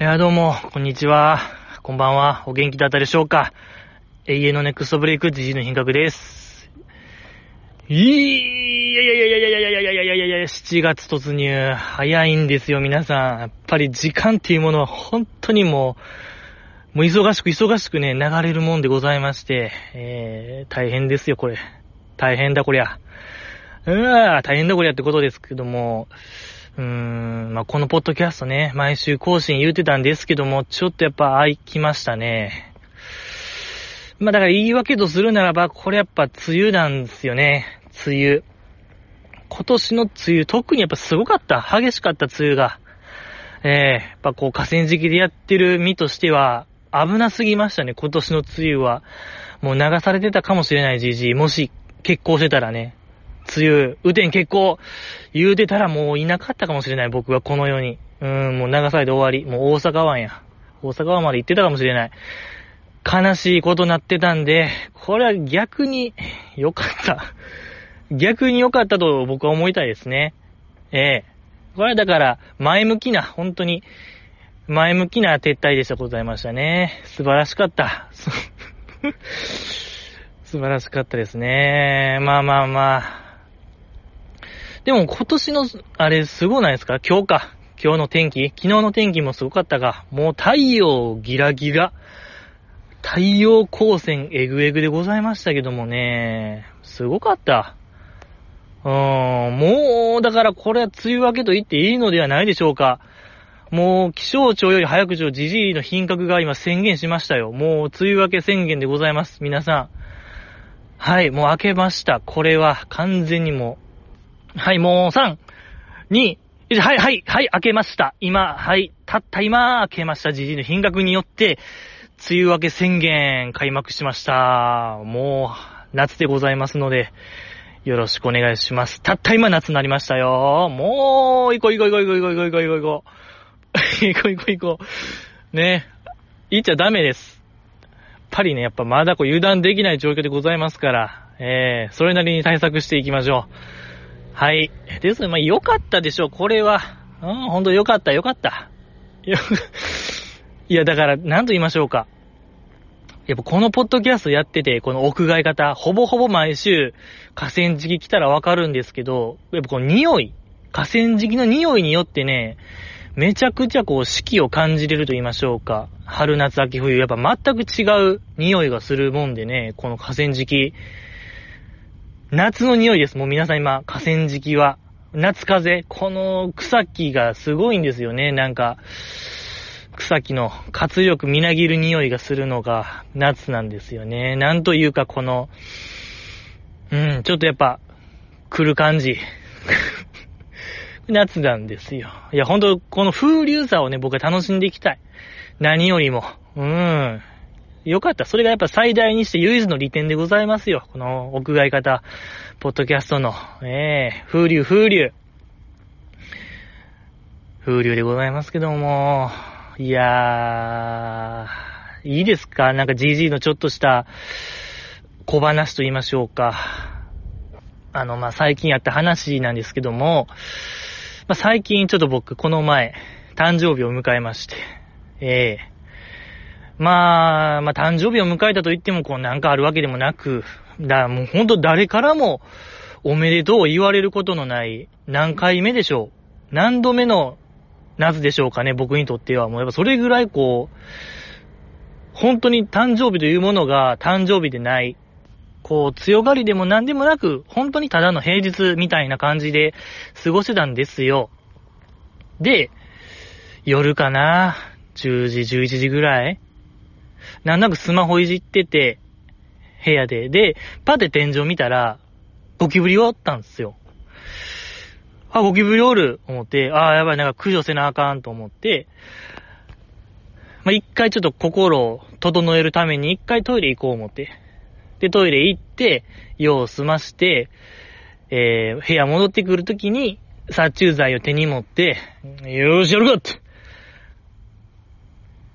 いや、どうも、こんにちは。こんばんは。お元気だったでしょうか永遠のネクストブレイク、ジジの品格です。いやいやいやいやいやいやいやいやいやいやいや7月突入。早いんですよ、皆さん。やっぱり時間っていうものは本当にもう、もう忙しく忙しくね、流れるもんでございまして、えー、大変ですよ、これ。大変だ、こりゃ。うわ大変だ、こりゃってことですけども、うーん、まあ、このポッドキャストね、毎週更新言うてたんですけども、ちょっとやっぱ空きましたね。まあ、だから言い訳とするならば、これやっぱ梅雨なんですよね。梅雨。今年の梅雨、特にやっぱすごかった。激しかった梅雨が。ええやっぱこう河川敷でやってる身としては、危なすぎましたね、今年の梅雨は。もう流されてたかもしれないじじい。もし、結婚してたらね。梅雨、雨天結構言うてたらもういなかったかもしれない、僕はこの世に。うん、もう流されて終わり。もう大阪湾や。大阪湾まで行ってたかもしれない。悲しいことなってたんで、これは逆に良かった。逆に良かったと僕は思いたいですね。ええこれはだから、前向きな、本当に、前向きな撤退でしたございましたね。素晴らしかった。素晴らしかったですね。まあまあまあ。でも今年の、あれ、すごないですか？今日か。今日の天気昨日の天気もすごかったが、もう太陽ギラギラ。太陽光線エグエグでございましたけどもね。すごかった。うーん、もう、だからこれは梅雨明けと言っていいのではないでしょうか。もう、気象庁より早口をじじいの品格が今宣言しましたよ。もう、梅雨明け宣言でございます。皆さん。はい、もう明けました。これは完全にも。はい、もう3、2、はい、はい、はい、開けました。今、はい、たった今、開けました。GG の品格によって、梅雨明け宣言開幕しました。もう、夏でございますので、よろしくお願いします。たった今夏になりましたよ。もう、行こう行こう行こう行こう行こう行こう行こう。行こう行こう行こう。ね。行っちゃダメです。やっぱりね、やっぱまだこう油断できない状況でございますから、えー、それなりに対策していきましょう。はい。ですね、まあ良かったでしょう、これは。うん、ほんと良かった、良かった。よいや、だから、なんと言いましょうか。やっぱこのポッドキャストやってて、この屋外型、ほぼほぼ毎週河川敷来たらわかるんですけど、やっぱこの匂い、河川敷の匂いによってね、めちゃくちゃこう四季を感じれると言いましょうか。春、夏、秋、冬、やっぱ全く違う匂いがするもんでね、この河川敷。夏の匂いです。もう皆さん今、河川敷は。夏風、この草木がすごいんですよね。なんか、草木の活力みなぎる匂いがするのが夏なんですよね。なんというかこの、うん、ちょっとやっぱ、来る感じ。夏なんですよ。いや、ほんと、この風流さをね、僕は楽しんでいきたい。何よりも。うん。よかった。それがやっぱ最大にして唯一の利点でございますよ。この屋外型、ポッドキャストの。ええ風流、風流。風流でございますけども。いやー、いいですか？なんか GG のちょっとした小話と言いましょうか。あの、まあ、最近やった話なんですけども、まあ、最近ちょっと僕、この前、誕生日を迎えまして、ええまあ、まあ、誕生日を迎えたと言っても、こう、なんかあるわけでもなく、だ、もうほんと誰からも、おめでとう言われることのない、何回目でしょう何度目の夏でしょうかね、僕にとっては。もうやっぱそれぐらいこう、本当に誕生日というものが誕生日でない。こう、強がりでも何でもなく、本当にただの平日みたいな感じで過ごしてたんですよ。で、夜かな、10時、11時ぐらいなんとなくスマホいじってて、部屋で。で、パって天井見たら、ゴキブリおったんですよ。あ、ゴキブリおる思って、ああ、やばい、なんか駆除せなあかんと思って、まあ、一回ちょっと心を整えるために一回トイレ行こう思って。で、トイレ行って、用を済まして、えー、部屋戻ってくるときに、殺虫剤を手に持って、よーし、やるかって。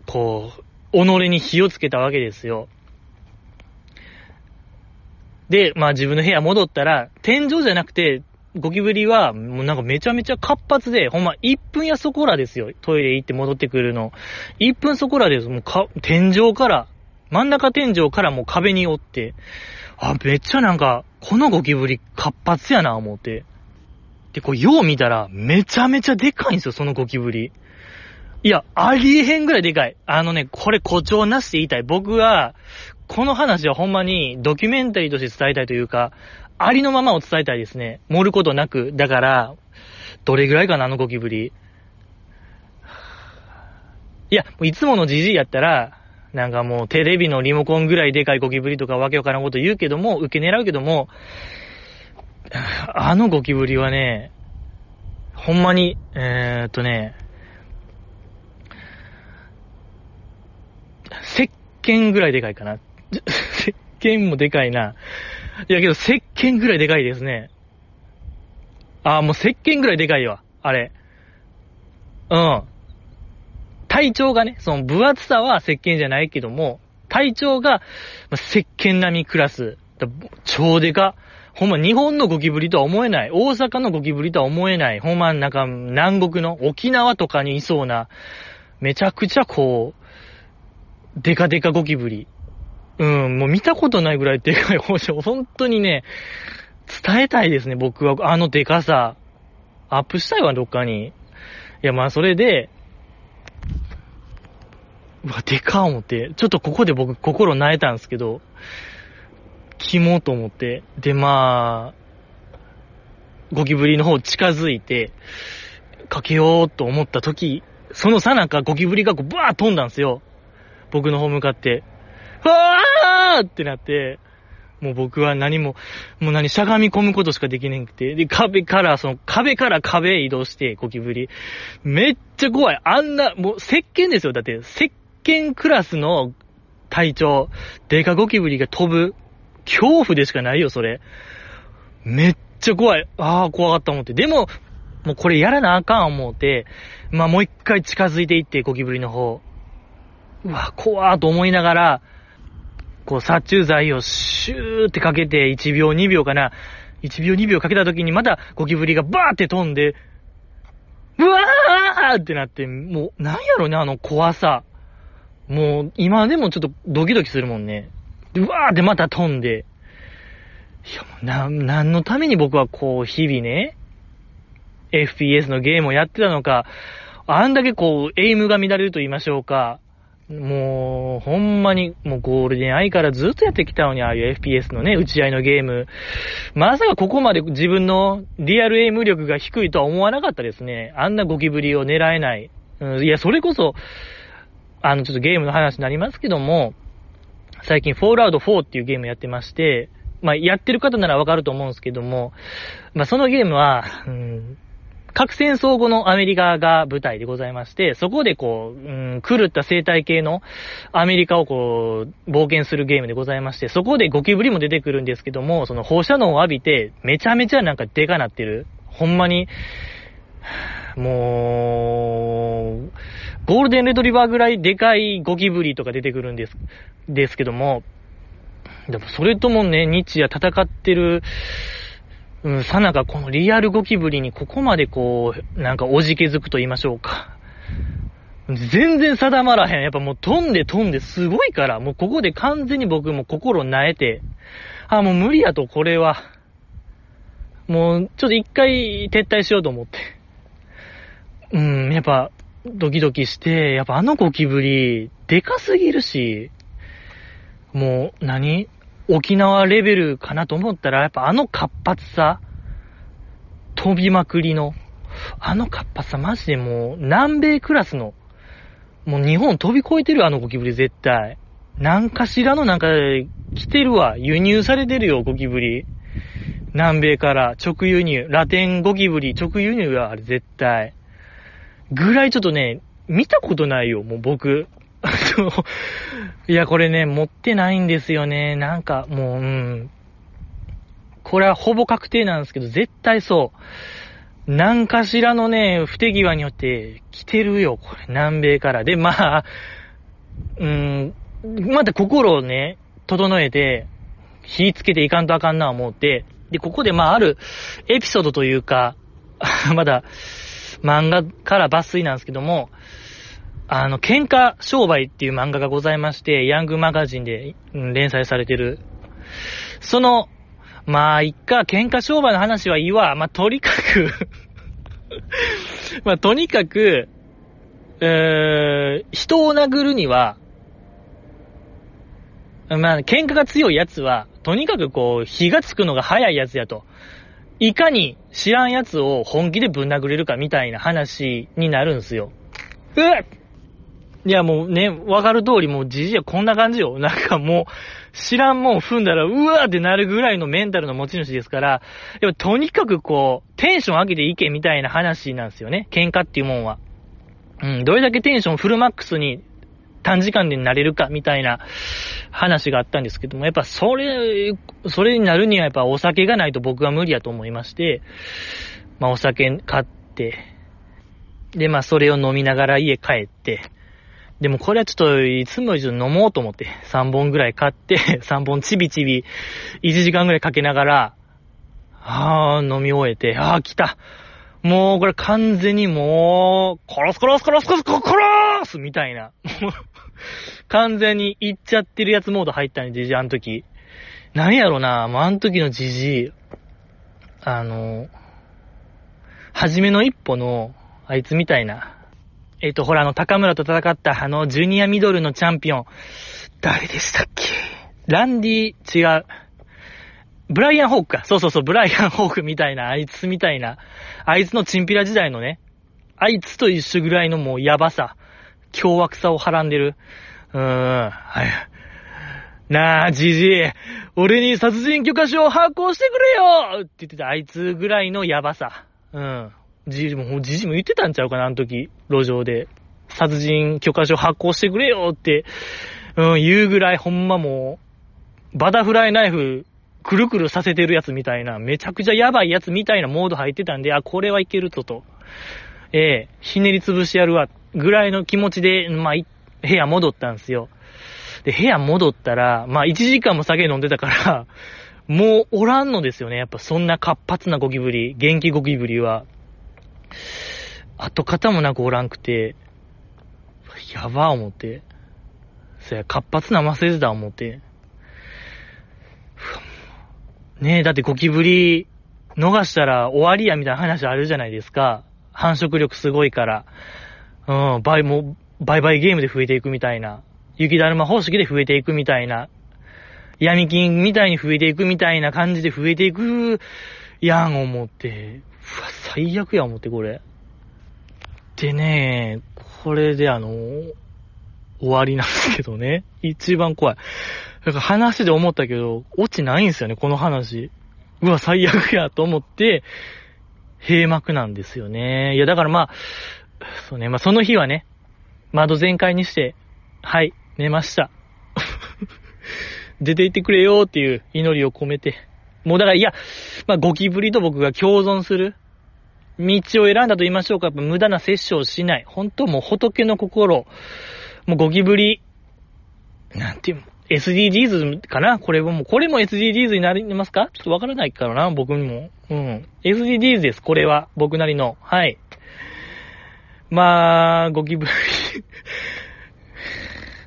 こう、己に火をつけたわけですよ。で、まあ自分の部屋戻ったら、天井じゃなくて、ゴキブリは、もうなんかめちゃめちゃ活発で、ほんま1分やそこらですよ。トイレ行って戻ってくるの。1分そこらです。もうか、天井から、真ん中天井からもう壁におって、あ、めっちゃなんか、このゴキブリ活発やな、思って。で、こう、よう見たら、めちゃめちゃでかいんですよ、そのゴキブリ。いや、ありえへんぐらいでかい。あのね、これ誇張なしで言いたい。僕は、この話はほんまにドキュメンタリーとして伝えたいというか、ありのままを伝えたいですね。盛ることなく。だから、どれぐらいかな、あのゴキブリ。いや、いつものじじいやったら、なんかもうテレビのリモコンぐらいでかいゴキブリとかわけわからんこと言うけども、受け狙うけども、あのゴキブリはね、ほんまに、えー、っとね、石鹸ぐらいでかいかな。石鹸もでかいな。いやけど石鹸ぐらいでかいですね。ああ、もう石鹸ぐらいでかいわ。あれ。うん。体長がね、その分厚さは石鹸じゃないけども、体長が石鹸並みクラス。超でか。ほんま日本のゴキブリとは思えない。大阪のゴキブリとは思えない。ほんまなんか南国の沖縄とかにいそうな、めちゃくちゃこう、デカデカゴキブリ。うん、もう見たことないぐらいでかい包丁。本当にね、伝えたいですね、僕は。あのデカさ。アップしたいわ、どっかに。いや、まあ、それで、うわ、でか思って、ちょっとここで僕心萎えたんですけど、キモと思って、で、まあ、ゴキブリの方近づいて、かけようと思った時、そのさなかゴキブリがこうバー飛んだんですよ。僕の方向かって。わーってなって、もう僕は何も、もう何、しゃがみ込むことしかできなくて、で、壁から、その壁から壁へ移動して、ゴキブリ。めっちゃ怖い。あんな、もう石鹸ですよ。だって、石見クラスの隊長、デカゴキブリが飛ぶ、恐怖でしかないよ、それ。めっちゃ怖い。ああ、怖かった思って。でも、もうこれやらなあかん思って、まあもう一回近づいていって、ゴキブリの方。うわ、怖ーと思いながら、こう殺虫剤をシューってかけて1秒2秒かな。1秒2秒かけた時にまたゴキブリがバーって飛んで、うわーってなって、もう、なんやろね、あの怖さ。もう、今でもちょっとドキドキするもんね。うわーってまた飛んで。いや、もう、な、何のために僕はこう、日々ね、FPS のゲームをやってたのか、あんだけこう、エイムが乱れると言いましょうか。もう、ほんまに、もうゴールデンアイからずっとやってきたのに、ああいう FPS のね、打ち合いのゲーム。まさかここまで自分のリアルエイム力が低いとは思わなかったですね。あんなゴキブリを狙えない。うん、いや、それこそ、あの、ちょっとゲームの話になりますけども、最近、フォールアウト4っていうゲームやってまして、まあ、やってる方ならわかると思うんですけども、まあ、そのゲームは、うん、核戦争後のアメリカが舞台でございまして、そこでこう、うん、狂った生態系のアメリカをこう、冒険するゲームでございまして、そこでゴキブリも出てくるんですけども、その放射能を浴びて、めちゃめちゃなんかデカなってる。ほんまに、もう、ゴールデンレトリバーぐらいでかいゴキブリとか出てくるんです、ですけども、でもそれともね、日夜戦ってる、うん、さなかこのリアルゴキブリにここまでこう、なんかおじけづくと言いましょうか。全然定まらへん。やっぱもう飛んで飛んですごいから、もうここで完全に僕も心萎えて、あ、もう無理やと、これは。もう、ちょっと一回撤退しようと思って。うん、やっぱ、ドキドキして、やっぱあのゴキブリ、でかすぎるし、もう何、沖縄レベルかなと思ったら、やっぱあの活発さ、飛びまくりの、あの活発さ、マジでもう、南米クラスの、もう日本飛び越えてるあのゴキブリ絶対。なんかしらのなんか、来てるわ。輸入されてるよ、ゴキブリ。南米から直輸入。ラテンゴキブリ直輸入はあれ絶対。ぐらいちょっとね、見たことないよ、もう僕。いや、これね、持ってないんですよね。なんか、もう、うん。これはほぼ確定なんですけど、絶対そう。何かしらのね、不手際によって来てるよ、これ。南米から。で、まあ、うん、また心をね、整えて、火つけていかんとあかんな思って、で、ここでまああるエピソードというか、まだ漫画から抜粋なんですけども、あの、喧嘩商売っていう漫画がございまして、ヤングマガジンで、連載されてる。その、まあ、いっか、喧嘩商売の話はいいわ。まあ、とにかく まあ、とにかく、えー、人を殴るには、まあ、喧嘩が強い奴は、とにかくこう、火がつくのが早い奴やと。いかに知らん奴を本気でぶん殴れるかみたいな話になるんすよ。うわいやもうね、わかる通りもうじじいはこんな感じよ。なんかもう、知らんもん踏んだら、うわーってなるぐらいのメンタルの持ち主ですから、やっぱとにかくこう、テンション上げていけみたいな話なんですよね。喧嘩っていうもんは。うん、どれだけテンションフルマックスに短時間でなれるかみたいな話があったんですけども、やっぱそれ、それになるにはやっぱお酒がないと僕は無理やと思いまして、まあお酒買って、でまあそれを飲みながら家帰って、でもこれはちょっといつも以上飲もうと思って、3本ぐらい買って、3本ちびちび、1時間ぐらいかけながら、あー、飲み終えて、あー、来た。もう、これ完全にもう、殺す殺す殺す殺す殺すみたいな。完全に行っちゃってるやつモード入ったんじじ、あの時。何やろな、もうあの時のじじ、あの、初めの一歩の、あいつみたいな、えっ、ー、と、ほら、あの、高村と戦った、あの、ジュニアミドルのチャンピオン。誰でしたっけ？ランディ、違う。ブライアン・ホークか。そうそうそう、ブライアン・ホークみたいな、あいつみたいな。あいつのチンピラ時代のね、あいつと一緒ぐらいのもうやばさ、凶悪さをはらんでる。うーん、はい。なあ、じじい、俺に殺人許可証を発行してくれよって言ってたあいつぐらいのやばさ。うん。じじも、じじも言ってたんちゃうかな、あの時、路上で。殺人許可証発行してくれよって、うん、言うぐらいほんまもう、バタフライナイフ、くるくるさせてるやつみたいな、めちゃくちゃやばいやつみたいなモード入ってたんで、あ、これはいけるとと。ええひねり潰しやるわ、ぐらいの気持ちで、まあ、部屋戻ったんですよ。で、部屋戻ったら、まあ、1時間も酒飲んでたからもうおらんのですよね。やっぱそんな活発なゴキブリ、元気ゴキブリは。跡形もなくおらんくて、やば思って。そや、活発なマセズだ思って。ねえ、だってゴキブリ逃したら終わりやみたいな話あるじゃないですか。繁殖力すごいから。うん、倍も、倍々ゲームで増えていくみたいな。雪だるま方式で増えていくみたいな。闇金みたいに増えていくみたいな感じで増えていくやん思って。うわ、最悪や思って、これ。でね、これであの、終わりなんですけどね。一番怖い。だから話で思ったけど、オチないんですよね、この話。うわ、最悪やと思って、閉幕なんですよね。いや、だからまあ、そうね、まあその日はね、窓全開にして、はい、寝ました。出て行ってくれよっていう祈りを込めて。もうだから、いや、まあゴキブリと僕が共存する。道を選んだと言いましょうか、やっぱ無駄な摂取をしない。本当もう仏の心、もうゴキブリ、なんていうの、SDGs かな？これも、これも SDGs になりますか？ちょっとわからないからな、僕にも。うん。SDGs です、これは。僕なりの。はい。まあ、ゴキブリ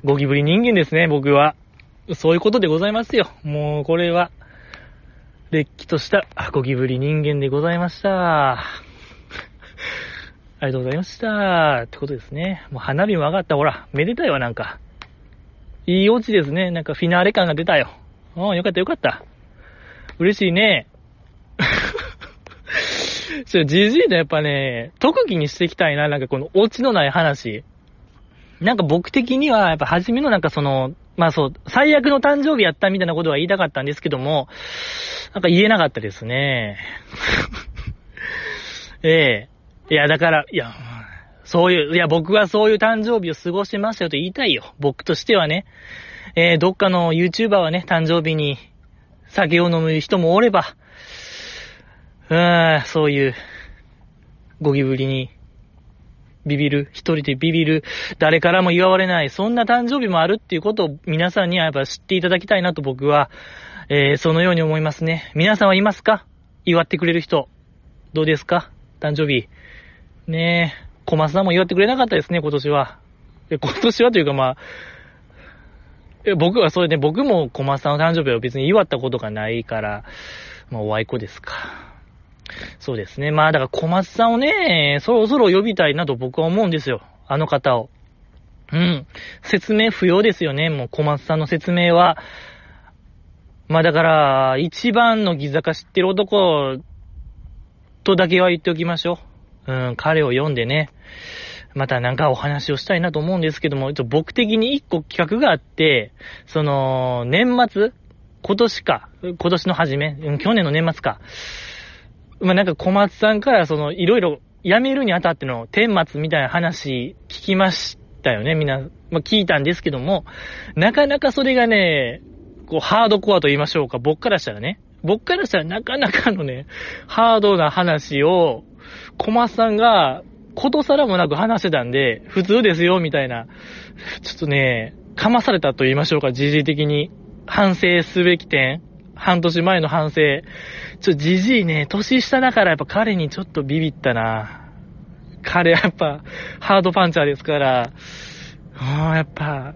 ゴキブリ人間ですね、僕は。そういうことでございますよ。もう、これは、れっきとしたゴキブリ人間でございました。ありがとうございました。ってことですね。もう花火も上がった。ほら、めでたいわ、なんか。いいオチですね。なんかフィナーレ感が出たよ。うん、よかったよかった。嬉しいね。ちょ、じじいのやっぱね、特技にしていきたいな。なんかこのオチのない話。なんか僕的には、やっぱ初めのなんかその、まあそう、最悪の誕生日やったみたいなことは言いたかったんですけども、なんか言えなかったですね。ええいや、だから、いや、そういう、いや、僕はそういう誕生日を過ごしてましたよと言いたいよ。僕としてはね。えー、どっかの YouTuber はね、誕生日に酒を飲む人もおれば、うーん、そういう、ゴキブリにビビる、一人でビビる、誰からも祝われない、そんな誕生日もあるっていうことを皆さんにはやっぱ知っていただきたいなと僕は、えー、そのように思いますね。皆さんはいますか？祝ってくれる人。どうですか？誕生日。ねえ、小松さんも祝ってくれなかったですね、今年は。今年はというかまあ、僕はそれで、ね僕も小松さんの誕生日を別に祝ったことがないから、まあ、おあいこですか。そうですね。まあ、だから小松さんをね、そろそろ呼びたいなと僕は思うんですよ。あの方を。うん。説明不要ですよね。もう小松さんの説明は。まあだから、一番のギザカ知ってる男とだけは言っておきましょう。うん、彼を読んでね。またなんかお話をしたいなと思うんですけども、僕的に一個企画があって、その、年末？今年か。今年の初め？去年の年末か。まあ、なんか小松さんからその、いろいろ辞めるにあたっての天末みたいな話聞きましたよね、みんな。まあ、聞いたんですけども、なかなかそれがね、こう、ハードコアと言いましょうか。僕からしたらね。僕からしたらなかなかのね、ハードな話を、小松さんがことさらもなく話してたんで、普通ですよ、みたいな。ちょっとね、かまされたと言いましょうか、時事的に。反省すべき点半年前の反省。ちょ、じじいね、年下だからやっぱ彼にちょっとビビったな。彼やっぱ、ハードパンチャーですから、あやっぱ、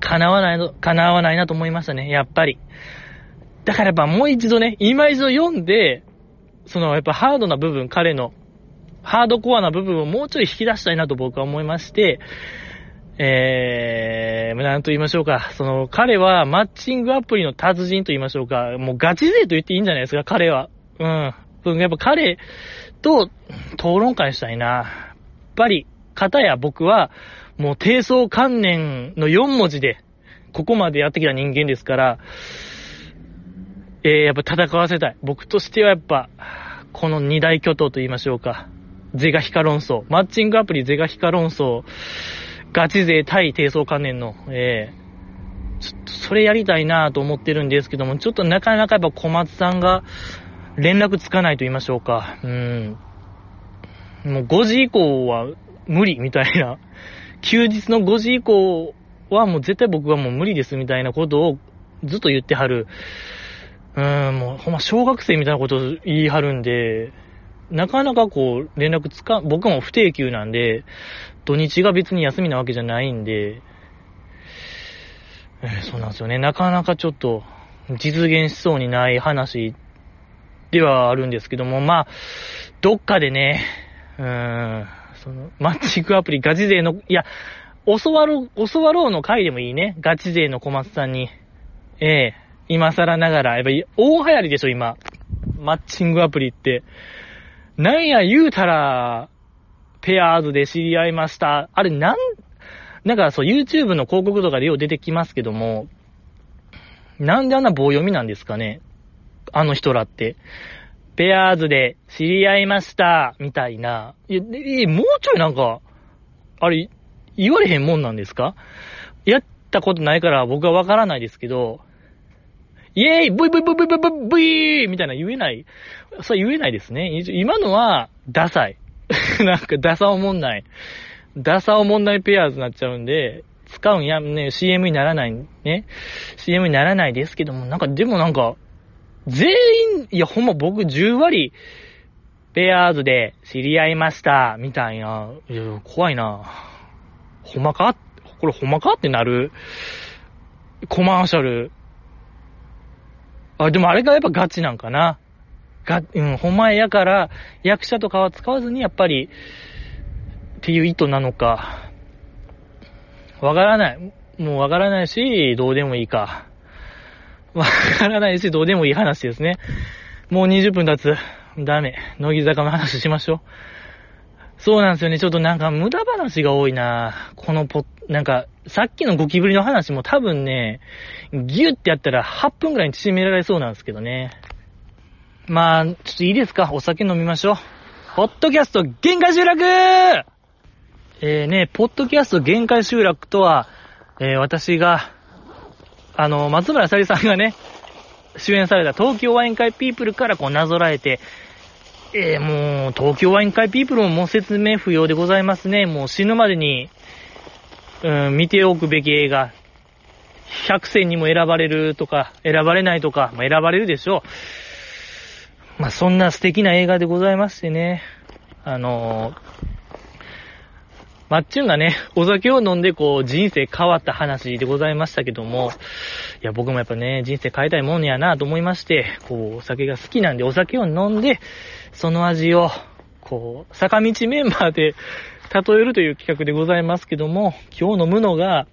叶わないの、叶わないなと思いましたね、やっぱり。だからやっぱもう一度ね、今一度読んで、そのやっぱハードな部分、彼の、ハードコアな部分をもうちょい引き出したいなと僕は思いまして、えー、なんと言いましょうか。その、彼はマッチングアプリの達人と言いましょうか。もうガチ勢と言っていいんじゃないですか、彼は。うん。やっぱ彼と討論会したいな。やっぱり、方や僕は、もう低層観念の4文字で、ここまでやってきた人間ですから、えー、やっぱ戦わせたい。僕としてはやっぱ、この二大巨頭と言いましょうか。ゼガヒカ論争。マッチングアプリゼガヒカ論争。ガチ勢対低層関連の、えー、ちょっとそれやりたいなと思ってるんですけども、ちょっとなかなかやっぱ小松さんが連絡つかないと言いましょうか。うん。もう5時以降は無理みたいな。休日の5時以降はもう絶対僕はもう無理ですみたいなことをずっと言ってはる。うーん、もうほんま小学生みたいなことを言いはるんで、なかなかこう連絡つか、僕も不定休なんで、土日が別に休みなわけじゃないんで、えー、そうなんですよね。なかなかちょっと実現しそうにない話ではあるんですけども、まあ、どっかでね、うーん、その、マッチングアプリガチ勢の、いや、教わろう、教わろうの回でもいいね。ガチ勢の小松さんに。ええー、今更ながら、やっぱり大流行りでしょ、今。マッチングアプリって。なんや言うたら、ペアーズで知り合いました。あれ、なん、なんかそう、YouTube の広告とかでよう出てきますけども、なんであんな棒読みなんですかね？あの人らって。ペアーズで知り合いました、みたいな。いや、もうちょいなんか、あれ、言われへんもんなんですか？やったことないから僕はわからないですけど、イェーイブイブイブイブイブイブイブイみたいな言えない。それ言えないですね。今のは、ダサい。なんかダサおもんない。ダサおもんないペアーズになっちゃうんで、使うんや、ね、CM にならない、ね。CM にならないですけども、なんか、でもなんか、全員、いや、ほんま僕10割、ペアーズで知り合いました、みたいな。いや、怖いな。ほんまか？これほんまか？ってなる。コマーシャル。あ、でもあれがやっぱガチなんかな。が、うん、ほんまやから、役者とかは使わずに、やっぱり、っていう意図なのか、わからない。もうわからないし、どうでもいいか。わからないし、どうでもいい話ですね。もう20分経つ。ダメ。乃木坂の話しましょう。そうなんですよね。ちょっとなんか無駄話が多いなこのポなんか、さっきのゴキブリの話も多分ね、ギュッてやったら8分くらいに縮められそうなんですけどね。まあ、ちょっといいですか？お酒飲みましょう。ポッドキャスト限界集落えーね、ポッドキャスト限界集落とは、えー、私が、あの、松村さりさんがね、主演された東京ワイン会ピープルからこうなぞらえて、えー、もう、東京ワイン会ピープルももう説明不要でございますね。もう死ぬまでに、うん、見ておくべき映画。100選にも選ばれるとか、選ばれないとか、まあ、選ばれるでしょう。まあ、そんな素敵な映画でございましてね。あのー、マッチュンがね、お酒を飲んでこう、人生変わった話でございましたけども、いや、僕もやっぱね、人生変えたいもんやなと思いまして、こう、お酒が好きなんで、お酒を飲んで、その味を、こう、坂道メンバーで例えるという企画でございますけども、今日飲むのが、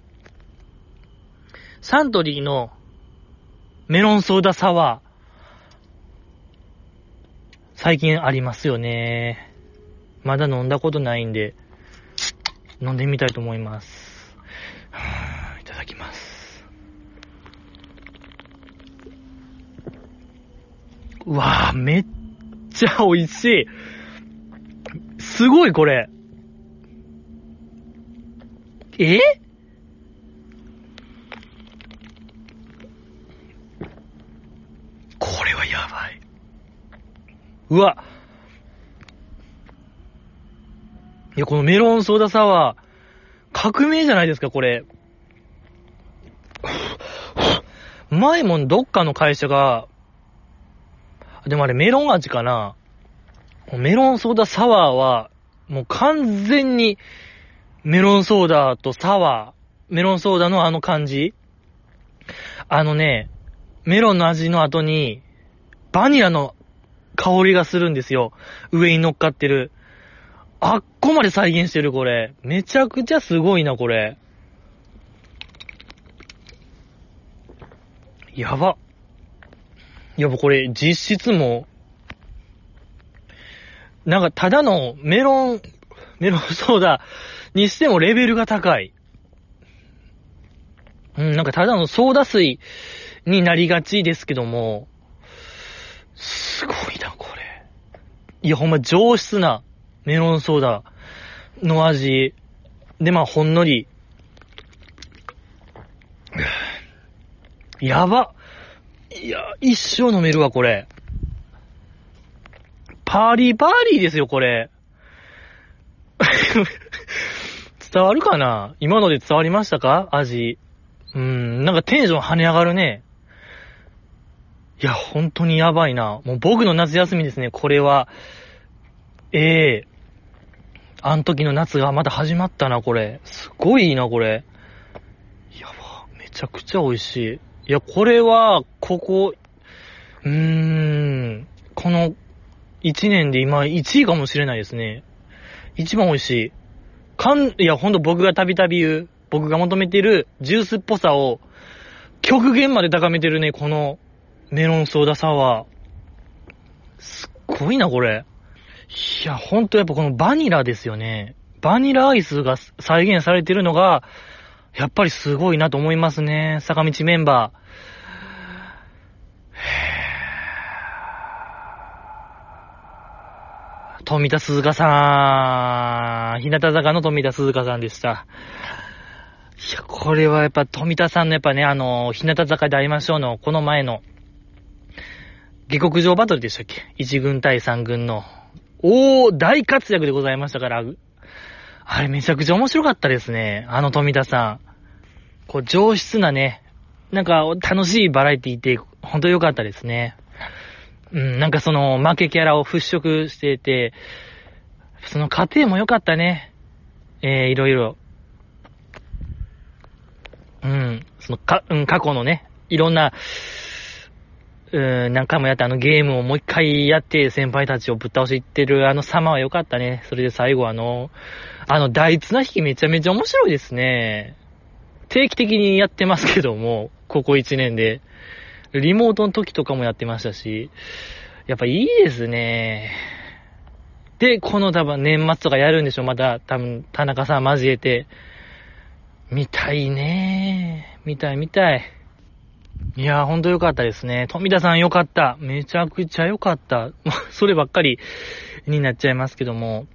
サントリーのメロンソーダサワー。最近ありますよね。まだ飲んだことないんで、飲んでみたいと思います。いただきます。うわぁ、めっちゃ美味しい。すごいこれ。えこれはやばい。うわ。いや、このメロンソーダサワー、革命じゃないですか、これ。前もどっかの会社が、でもあれメロン味かなメロンソーダサワーは、もう完全にメロンソーダとサワー、メロンソーダのあの感じあのね、メロンの味の後に、バニラの香りがするんですよ。上に乗っかってる。あっこまで再現してる、これ。めちゃくちゃすごいな、これ。やば。やば、これ、実質も、なんか、ただのメロン、メロンソーダにしてもレベルが高い。うん、なんかただのソーダ水になりがちですけども、すご、いや、ほんま上質なメロンソーダの味。で、まあ、ほんのり。やば。いや、一生飲めるわ、これ。パーリーパーリーですよ、これ。伝わるかな？今ので伝わりましたか？味。うん、なんかテンション跳ね上がるね。いや、本当にやばいな。もう僕の夏休みですね、これは。ええー、あの時の夏がまだ始まったな、これ。すごいいいな、これ。やば、めちゃくちゃ美味しい。いや、これは、ここ、うーん、この1年で今1位かもしれないですね。一番美味しい。かん、いや、ほんと僕がたびたび言う、僕が求めてるジュースっぽさを極限まで高めてるね、このメロンソーダサワー。すっごいな、これ。いや、ほんとやっぱこのバニラですよね。バニラアイスが再現されてるのが、やっぱりすごいなと思いますね。坂道メンバー。富田鈴香さん。日向坂の富田鈴香さんでした。いや、これはやっぱ富田さんのやっぱね、あの、日向坂で会いましょうの、この前の、下克上バトルでしたっけ ?1 軍対3軍の。おー、大活躍でございましたから、あれめちゃくちゃ面白かったですね。あの富田さん。こう、上質なね、なんか楽しいバラエティってほんと良かったですね。うん、なんかその負けキャラを払拭してて、その過程も良かったね。えー、いろいろ。うん、そのか、うん、過去のね、いろんな、うん、何回もやったあのゲームをもう一回やって先輩たちをぶっ倒していってるあの様は良かったね。それで最後あの、あの大綱引きめちゃめちゃ面白いですね。定期的にやってますけども、ここ1年で。リモートの時とかもやってましたし、やっぱいいですね。で、この多分年末とかやるんでしょまた多分田中さん交えて。見たいね見たい見たい。いやーほんとよかったですね。富田さんよかった。めちゃくちゃよかった。そればっかりになっちゃいますけども。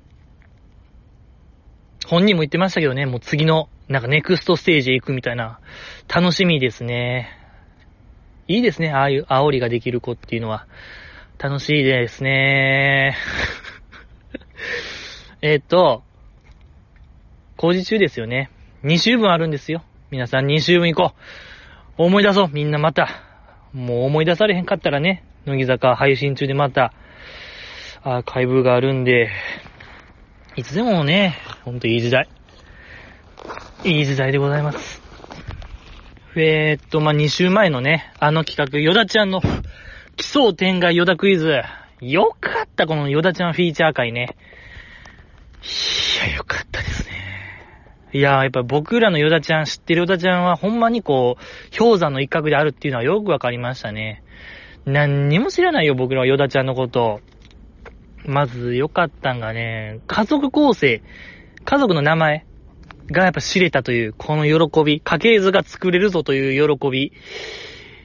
本人も言ってましたけどね、もう次の、なんかネクストステージへ行くみたいな。楽しみですね。いいですね、ああいう煽りができる子っていうのは。楽しいですね。えっと、工事中ですよね。2週分あるんですよ。皆さん2週分行こう。思い出そう、みんなまた。もう思い出されへんかったらね、乃木坂配信中でまた、アーカイブがあるんで、いつでもね、ほんといい時代。いい時代でございます。えー、っと、まあ、2週前のね、あの企画、ヨダちゃんの奇想天外ヨダクイズ。よかった、このヨダちゃんフィーチャー会ね。いや、よかったですね。いやー、やっぱ僕らのヨダちゃん、知ってるヨダちゃんはほんまにこう、氷山の一角であるっていうのはよくわかりましたね。何にも知らないよ、僕らはヨダちゃんのこと。まず良かったんがね、家族構成、家族の名前がやっぱ知れたという、この喜び、家系図が作れるぞという喜び、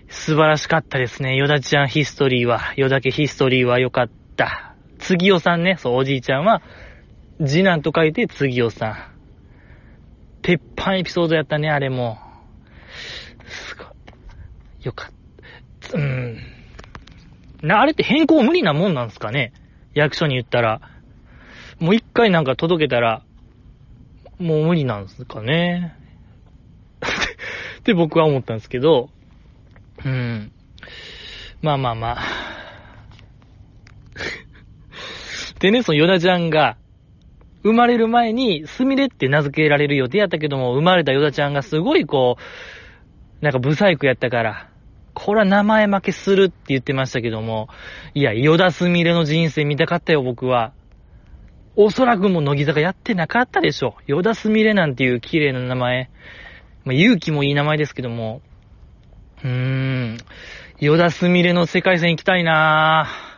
素晴らしかったですね。ヨダちゃんヒストリーは、ヨダ家ヒストリーは良かった。次おさんね、そう、おじいちゃんは、次男と書いて次おさん。鉄板エピソードやったね、あれも。すごい。よかった。うん。な、あれって変更無理なもんなんすかね？役所に言ったら。もう一回なんか届けたら、もう無理なんすかね？って僕は思ったんですけど、うん。まあまあまあ。でね、そのヨダちゃんが、生まれる前に、スミレって名付けられる予定やったけども、生まれたヨダちゃんがすごいこう、なんかブサイクやったから、これは名前負けするって言ってましたけども、いや、ヨダスミレの人生見たかったよ、僕は。おそらくもう乃木坂やってなかったでしょ。ヨダスミレなんていう綺麗な名前。まあ、勇気もいい名前ですけども。うーん。ヨダスミレの世界線行きたいなぁ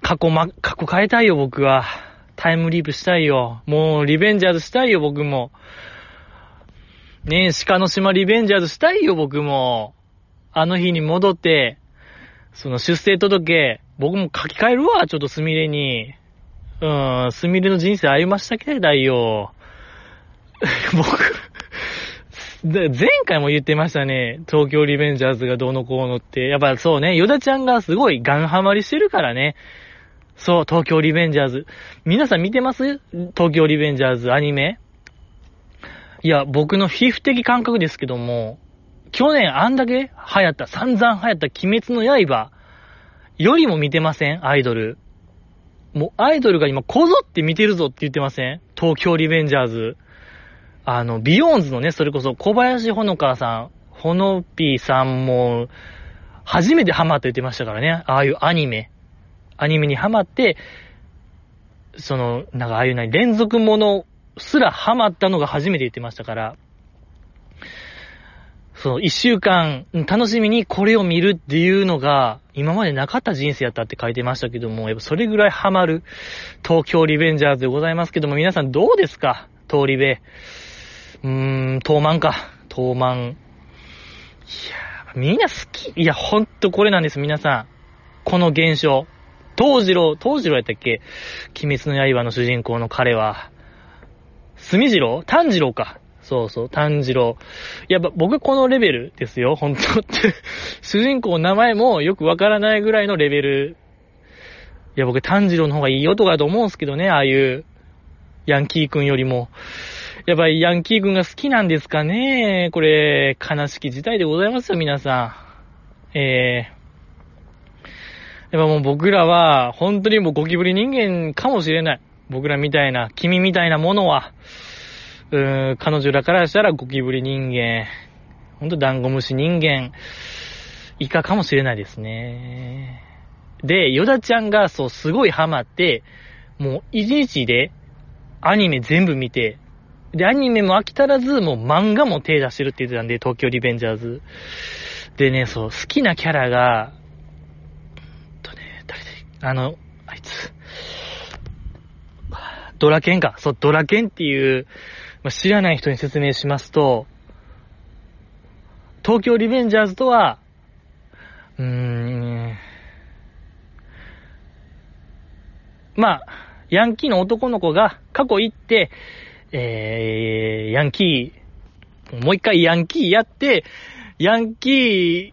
過去ま、過去変えたいよ、僕は。タイムリープしたいよ。もう、リベンジャーズしたいよ、僕も。ねえ、鹿の島リベンジャーズしたいよ、僕も。あの日に戻って、その出生届、僕も書き換えるわ、ちょっとスミレに。うん、すみれの人生歩ましたけだよ。僕前回も言ってましたね。東京リベンジャーズがどうのこうのって。やっぱそうね、ヨダちゃんがすごいガンハマりしてるからね。そう、東京リベンジャーズ。皆さん見てます？東京リベンジャーズアニメ？いや、僕の皮膚的感覚ですけども、去年あんだけ流行った、散々流行った鬼滅の刃よりも見てません？アイドル。もうアイドルが今こぞって見てるぞって言ってません？東京リベンジャーズ。あの、 BEYOOOOONDS のね、それこそ小林ほのかさん、ほのぴーさんも、初めてハマって言ってましたからね。ああいうアニメ。アニメにハマって、その、なんかああいうな連続ものすらハマったのが初めて言ってましたから。その一週間楽しみにこれを見るっていうのが今までなかった人生やったって書いてましたけども、やっぱそれぐらいハマる東京リベンジャーズでございますけども、皆さんどうですか？通り部。うーん、東漫か。東漫。いやみんな好き。いや、ほんとこれなんです、皆さん。この現象。東次郎、東次郎やったっけ？鬼滅の刃の主人公の彼は。墨次郎？炭次郎か。そうそう、炭治郎。やっぱ僕このレベルですよ、本当って。主人公の名前もよくわからないぐらいのレベル。いや、僕炭治郎の方がいいよとかと思うんすけどね、ああいうヤンキー君よりも。やっぱりヤンキー君が好きなんですかねこれ、悲しき事態でございますよ、皆さん。えー。やっぱもう僕らは、本当にもうゴキブリ人間かもしれない。僕らみたいな、君みたいなものは。うーん、彼女らからしたらゴキブリ人間、ほんとダンゴムシ人間、イカかもしれないですね。で、ヨダちゃんがそう、すごいハマって、もう一日でアニメ全部見て、で、アニメも飽き足らず、もう漫画も手出してるって言ってたんで、東京リベンジャーズ。でね、そう、好きなキャラが、あの、あいつ、ドラケンか。そう、ドラケンっていう、まあ、知らない人に説明しますと、東京リベンジャーズとは、うーん、まあ、ヤンキーの男の子が過去行って、えー、ヤンキー、もう一回ヤンキーやって、ヤンキ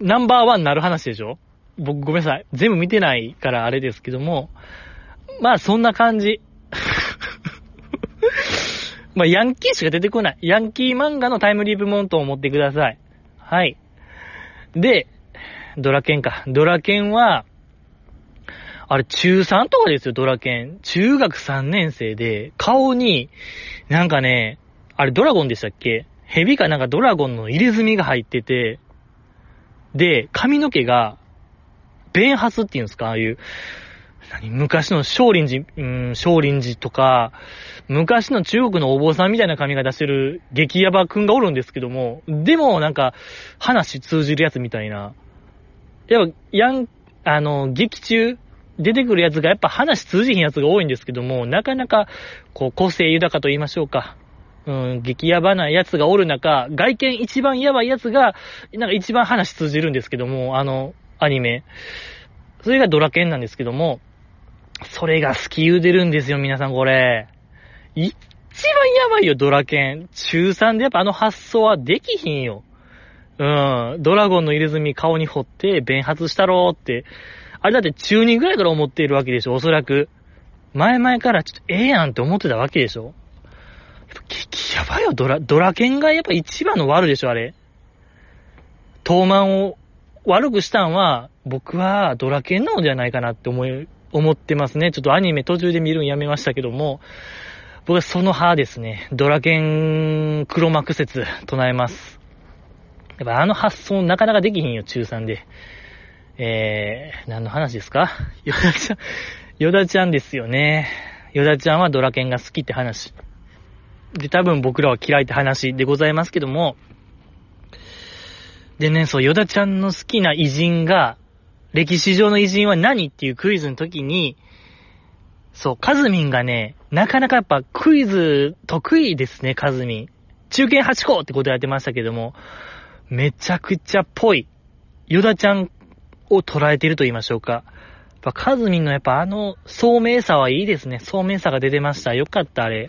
ーナンバーワンになる話でしょ？僕ごめんなさい。全部見てないからあれですけども、まあそんな感じ。まあ、ヤンキーしか出てこない。ヤンキー漫画のタイムリープモンと思ってください。はい。で、ドラケンか。ドラケンは、あれ、中3とかですよ、ドラケン。中学3年生で、顔に、なんかね、あれドラゴンでしたっけ？蛇かなんかドラゴンの入れ墨が入ってて、で、髪の毛が、弁髪っていうんですか？ああいう、何？昔の少林寺、うん、少林寺とか、昔の中国のお坊さんみたいな髪型してる激ヤバくんがおるんですけども、でもなんか、話通じるやつみたいな。やっぱ、やん、あの、劇中、出てくるやつがやっぱ話通じひんやつが多いんですけども、なかなか、こう、個性豊かと言いましょうか。うん、激ヤバなやつがおる中、外見一番ヤバいやつが、なんか一番話通じるんですけども、あの、アニメ。それがドラケンなんですけども、それが好き言うてるんですよ、皆さんこれ。一番やばいよ、ドラケン。中3でやっぱあの発想はできひんよ。うん。ドラゴンの入れ墨顔に掘って、弁髪したろーって。あれだって中2ぐらいから思っているわけでしょ、おそらく。前々からちょっとええやんって思ってたわけでしょ。やっぱ激やばいよ、ドラ、ドラケンがやっぱ一番の悪でしょ、あれ。東漫を悪くしたんは、僕はドラケンなのではないかなって思い、思ってますね。ちょっとアニメ途中で見るんやめましたけども、僕はその派ですね。ドラケン黒幕説唱えます。やっぱあの発想なかなかできひんよ、中3で。えー、何の話ですか？ヨダちゃん、ヨダちゃんですよね。ヨダちゃんはドラケンが好きって話。で、多分僕らは嫌いって話でございますけども、でね、そう、ヨダちゃんの好きな偉人が、歴史上の偉人は何っていうクイズの時に、そう、カズミンがね、なかなかやっぱクイズ得意ですね、カズミン。中堅8個ってことやってましたけども、めちゃくちゃぽい。ヨダちゃんを捉えてると言いましょうか。やっぱカズミンのやっぱあの聡明さはいいですね。聡明さが出てました。よかった、あれ。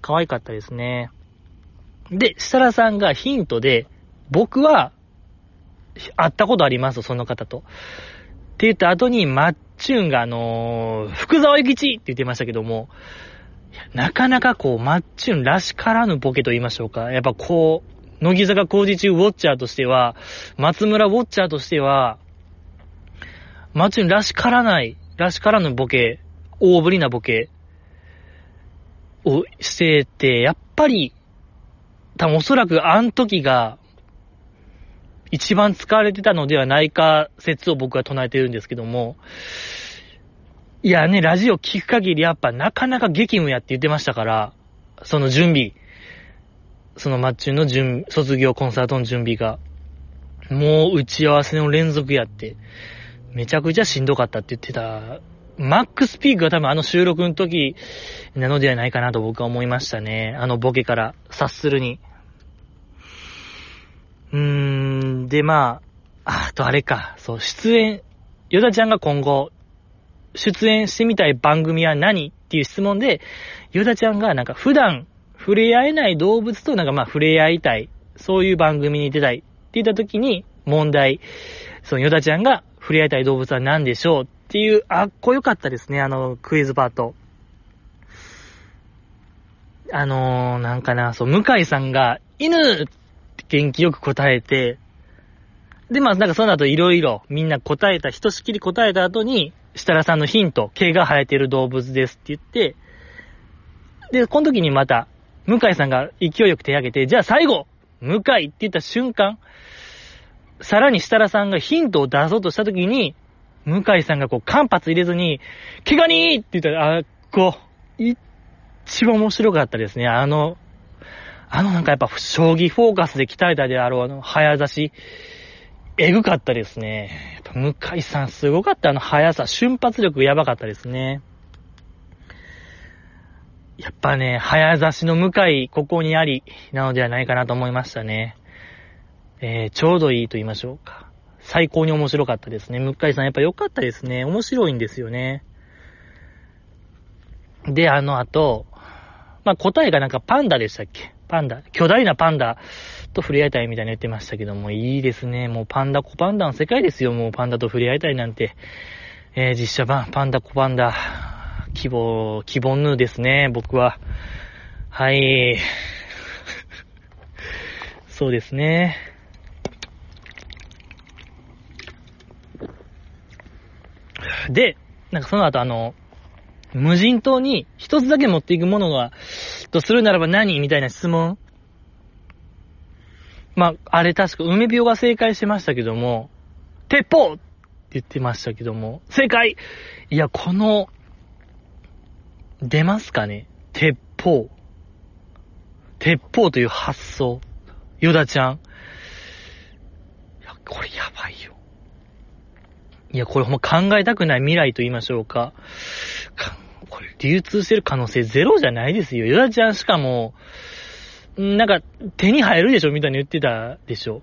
可愛かったですね。で、設楽さんがヒントで、僕は、会ったことあります、その方と。って言った後に、マッチュンが、あのー、福沢諭吉って言ってましたけども、なかなかこう、マッチュンらしからぬボケと言いましょうか。やっぱこう、乃木坂工事中ウォッチャーとしては、松村ウォッチャーとしては、マッチュンらしからない、らしからぬボケ、大ぶりなボケをしてて、やっぱり、多分おそらくあの時が、一番使われてたのではないか説を僕は唱えてるんですけども、いやね、ラジオ聞く限りやっぱなかなか激務やって言ってましたから、その準備、そのマッチュの準、卒業コンサートの準備が、もう打ち合わせの連続やって、めちゃくちゃしんどかったって言ってた、マックスピークが多分あの収録の時なのではないかなと僕は思いましたね。あのボケから察するに。うーん、で、まあ、あとあれか、そう、出演、ヨダちゃんが今後、出演してみたい番組は何っていう質問で、ヨダちゃんがなんか普段触れ合えない動物となんかまあ触れ合いたい、そういう番組に出たいって言った時に問題、そのヨダちゃんが触れ合いたい動物は何でしょうっていう、あっこよかったですね、あのクイズパート。あのー、なんかな、そう、向井さんが、犬元気よく答えて、で、まあ、なんかその後いろいろみんな答えた、ひとしきり答えた後に、設楽さんのヒント、毛が生えてる動物ですって言って、で、この時にまた、向井さんが勢いよく手挙げて、じゃあ最後向井って言った瞬間、さらに設楽さんがヒントを出そうとした時に、向井さんがこう間髪入れずに、毛ガニーって言ったら、あ、こう、一番面白かったですね。あの、あのなんかやっぱ将棋フォーカスで鍛えたであろうあの早指し、えぐかったですね。やっぱ向井さんすごかったあの速さ、瞬発力やばかったですね。やっぱね、早指しの向井、ここにあり、なのではないかなと思いましたね。えー、ちょうどいいと言いましょうか。最高に面白かったですね。向井さんやっぱ良かったですね。面白いんですよね。で、あの後、まあ、答えがなんかパンダでしたっけ？パンダ、巨大なパンダと触れ合いたいみたいに言ってましたけども、いいですね。もうパンダ、コパンダの世界ですよ。もうパンダと触れ合いたいなんて。えー、実写版、パンダ、コパンダ、希望、希望ぬですね、僕は。はい。そうですね。で、なんかその後あの、無人島に一つだけ持っていくものが、とするならば何みたいな質問。まあ、あれ確か梅病が正解してましたけども、鉄砲って言ってましたけども、正解いや、この、出ますかね？鉄砲。鉄砲という発想。ヨダちゃん。いや、これやばいよ。いや、これほんま考えたくない未来と言いましょうか。かこれ流通してる可能性ゼロじゃないですよ。ヨダちゃんしかも、なんか手に入るでしょみたいに言ってたでしょ。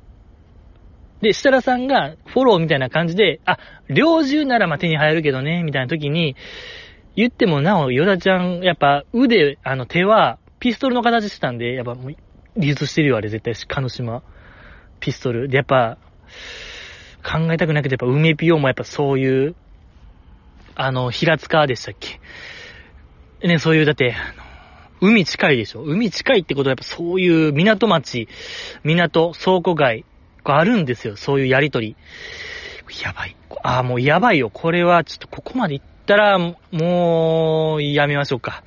で、設楽さんがフォローみたいな感じで、あ、猟銃ならま手に入るけどね、みたいな時に、言ってもなお、ヨダちゃん、やっぱ腕、あの手は、ピストルの形してたんで、やっぱもう、流通してるよ、あれ絶対、鹿の島。ピストル。で、やっぱ、考えたくなくて、やっぱ梅ピオもやっぱそういう、あの、平塚でしたっけね、そういう、だって、あの海近いでしょ？海近いってことはやっぱそういう港町、港、倉庫街があるんですよ。そういうやりとり。やばい。ああ、もうやばいよ。これはちょっとここまで行ったら、もう、やめましょうか。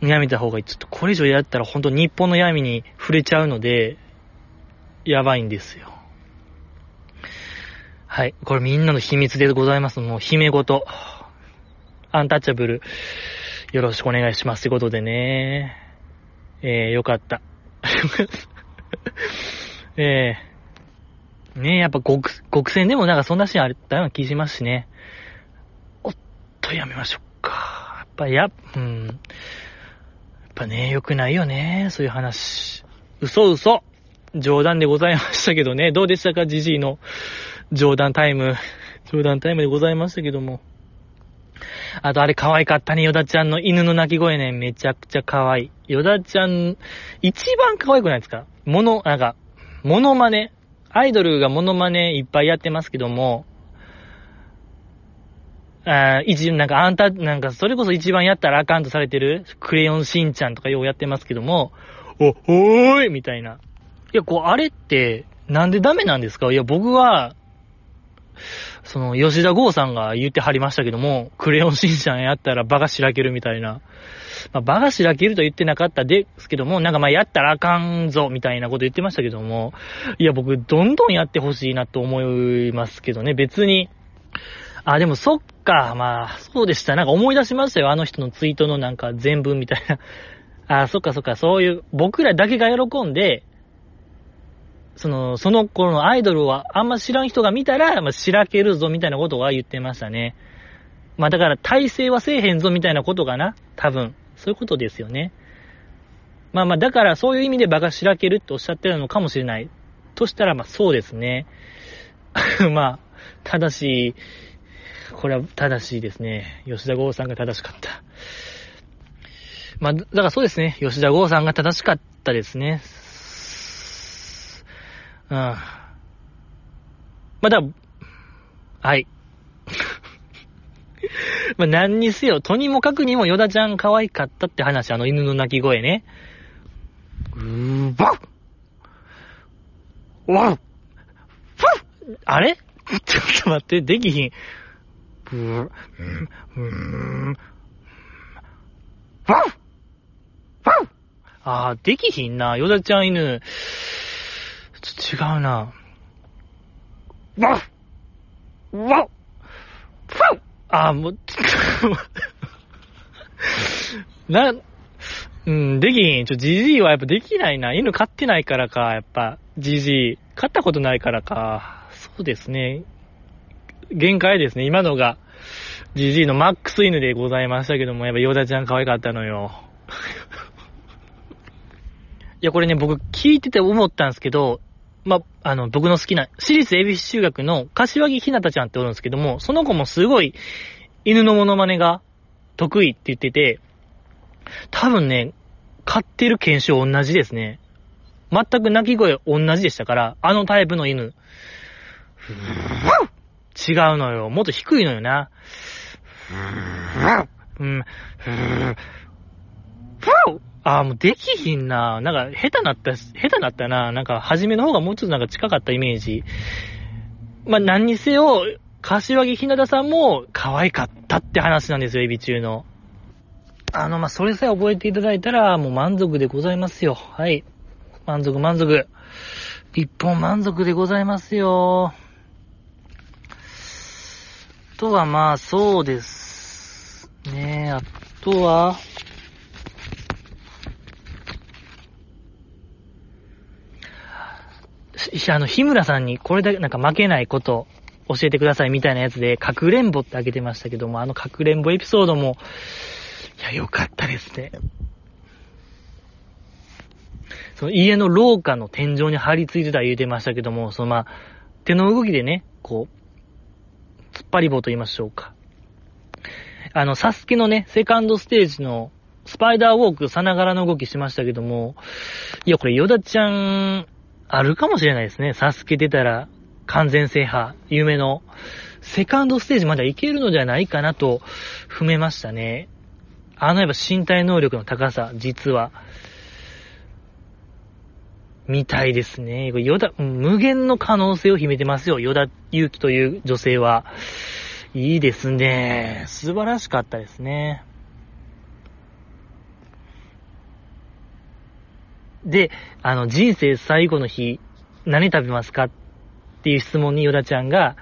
やめた方がいい。ちょっとこれ以上やったら本当日本の闇に触れちゃうので、やばいんですよ。はい。これみんなの秘密でございます。もう、姫ごと。アンタッチャブル、よろしくお願いします。ってことでね。えー、よかった。えー、ね、やっぱ極、極戦でもなんかそんなシーンあったような気しますしね。おっと、やめましょうか。やっぱ、や、うん。やっぱね、良くないよね。そういう話。嘘嘘。冗談でございましたけどね。どうでしたか、ジジイの冗談タイム。冗談タイムでございましたけども。あとあれ可愛かったね、ヨダちゃんの犬の鳴き声ね。めちゃくちゃ可愛い。ヨダちゃん、一番可愛くないですか？モノ、なんか、モノマネ。アイドルがモノマネいっぱいやってますけども、あ一、なんかあんた、なんかそれこそ一番やったらあかんとされてる、クレヨンしんちゃんとかようやってますけども、お、おーいみたいな。いや、こう、あれって、なんでダメなんですか？いや、僕は、その、吉田剛さんが言ってはりましたけども、クレヨンしんちゃんやったら場がしらけるみたいな。まあ、場がしらけると言ってなかったですけども、なんかまあやったらあかんぞ、みたいなこと言ってましたけども、いや、僕、どんどんやってほしいなと思いますけどね、別に。あ、でもそっか、まあ、そうでした。なんか思い出しましたよ、あの人のツイートのなんか全文みたいな。あ、そっかそっか、そういう、僕らだけが喜んで、その、その頃のアイドルはあんま知らん人が見たら、まあ、しらけるぞみたいなことは言ってましたね。まあだから、体制はせえへんぞみたいなことかな多分。そういうことですよね。まあまあ、だからそういう意味で場がしらけるっておっしゃってるのかもしれない。としたら、まあそうですね。まあ、正し、これは正しいですね。吉田剛さんが正しかった。まあ、だからそうですね。吉田剛さんが正しかったですね。うん。まあだ、はい。まあ何にせよ、とにもかくにもヨダちゃん可愛かったって話、あの犬の鳴き声ね。うーばっわっふっあれ？ちょっと待って、できひん。ブー、うーん、わっわっあー、できひんな。ヨダちゃん犬。ちょっと違うな。わっわっふっあー、もう、な、うん、できひん。ちょ、ジジイはやっぱできないな。犬飼ってないからか、やっぱ、ジジイ。飼ったことないからか。そうですね。限界ですね。今のが、ジジイのマックス犬でございましたけども、やっぱヨダちゃん可愛かったのよ。いや、これね、僕聞いてて思ったんですけど、ま、あの、僕の好きな、私立恵比寿中学の柏木ひなたちゃんっておるんですけども、その子もすごい犬のモノマネが得意って言ってて、多分ね、飼ってる犬種同じですね。全く鳴き声同じでしたから、あのタイプの犬。違うのよ。もっと低いのよな。うん。ああ、もうできひんな。なんか、下手なった、下手なったな。なんか、初めの方がもうちょっとなんか近かったイメージ。まあ、何にせよ、柏木ひなたさんも可愛かったって話なんですよ、エビ中の。あの、まあ、それさえ覚えていただいたら、もう満足でございますよ。はい。満足満足。一本満足でございますよ。とはまあ、そうです。ねえあとは、あの、日村さんにこれだけなんか負けないこと教えてくださいみたいなやつで、かくれんぼってあげてましたけども、あのかくれんぼエピソードも、いや、よかったですね。その家の廊下の天井に張り付いてた言うてましたけども、そのまあ、手の動きでね、こう、突っ張り棒と言いましょうか。あの、サスケのね、セカンドステージのスパイダーウォークさながらの動きしましたけども、いや、これヨダちゃん、あるかもしれないですね。サスケ出たら完全制覇、夢のセカンドステージまではいけるのではないかなと踏めましたね。あのやっぱ身体能力の高さ、実は、みたいですね。ヨダ、無限の可能性を秘めてますよ。ヨダユキという女性は。いいですね。素晴らしかったですね。で、あの、人生最後の日、何食べますかっていう質問にヨダちゃんが、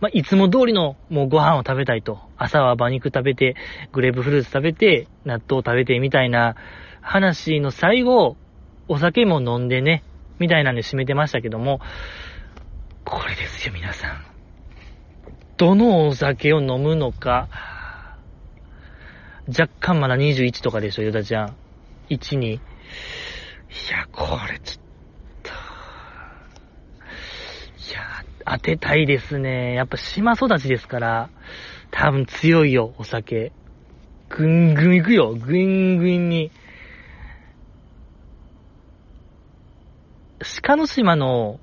まあ、いつも通りのもうご飯を食べたいと。朝は馬肉食べて、グレープフルーツ食べて、納豆食べて、みたいな話の最後、お酒も飲んでね、みたいなんで締めてましたけども、これですよ、皆さん。どのお酒を飲むのか、若干まだ21とかでしょ、ヨダちゃん。1、2。いや、これちょっと、いや当てたいですね。やっぱ島育ちですから、多分強いよ、お酒。ぐんぐん行くよ、ぐんぐんに。鹿の島の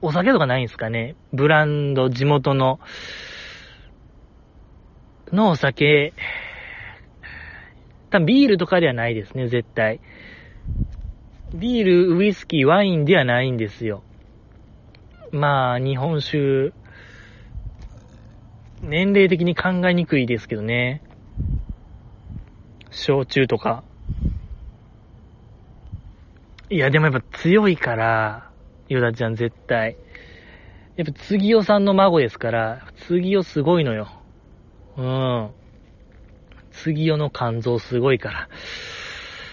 お酒とかないんですかねブランド、地元の、のお酒、多分ビールとかではないですね、絶対。ビール、ウイスキー、ワインではないんですよ。まあ、日本酒、年齢的に考えにくいですけどね。焼酎とか。いや、でもやっぱ強いから、ヨダちゃん絶対。やっぱ次代さんの孫ですから、次代すごいのよ。うん。次代の肝臓すごいから。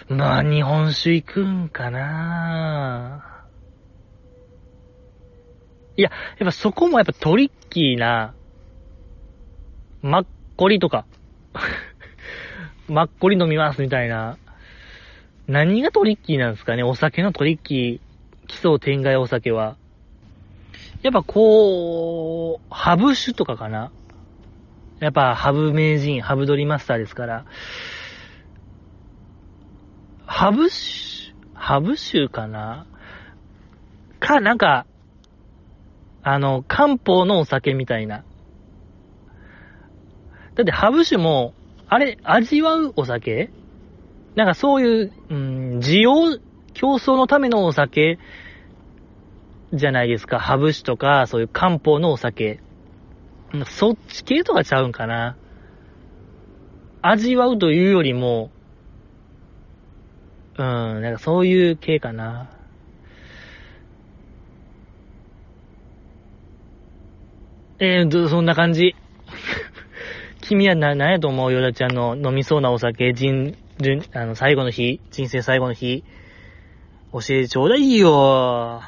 まあ、日本酒行くんかな。いや、やっぱそこもやっぱトリッキーな、マッコリとか、マッコリ飲みますみたいな、何がトリッキーなんですかねお酒のトリッキー、基礎天外お酒は。やっぱこう、ハブ酒とかかな。やっぱハブ名人、ハブドリマスターですから、ハブ酒、ハブ酒かな？か、なんか、あの、漢方のお酒みたいな。だって、ハブ酒も、あれ、味わうお酒？なんかそういう、うん、需要、競争のためのお酒？じゃないですか。ハブ酒とか、そういう漢方のお酒。そっち系とかちゃうんかな？味わうというよりも、うん、なんかそういう系かな。えー、そんな感じ。君はな、何やと思うヨダちゃんの飲みそうなお酒、人、人、あの、最後の日、人生最後の日、教えてちょうだいよ。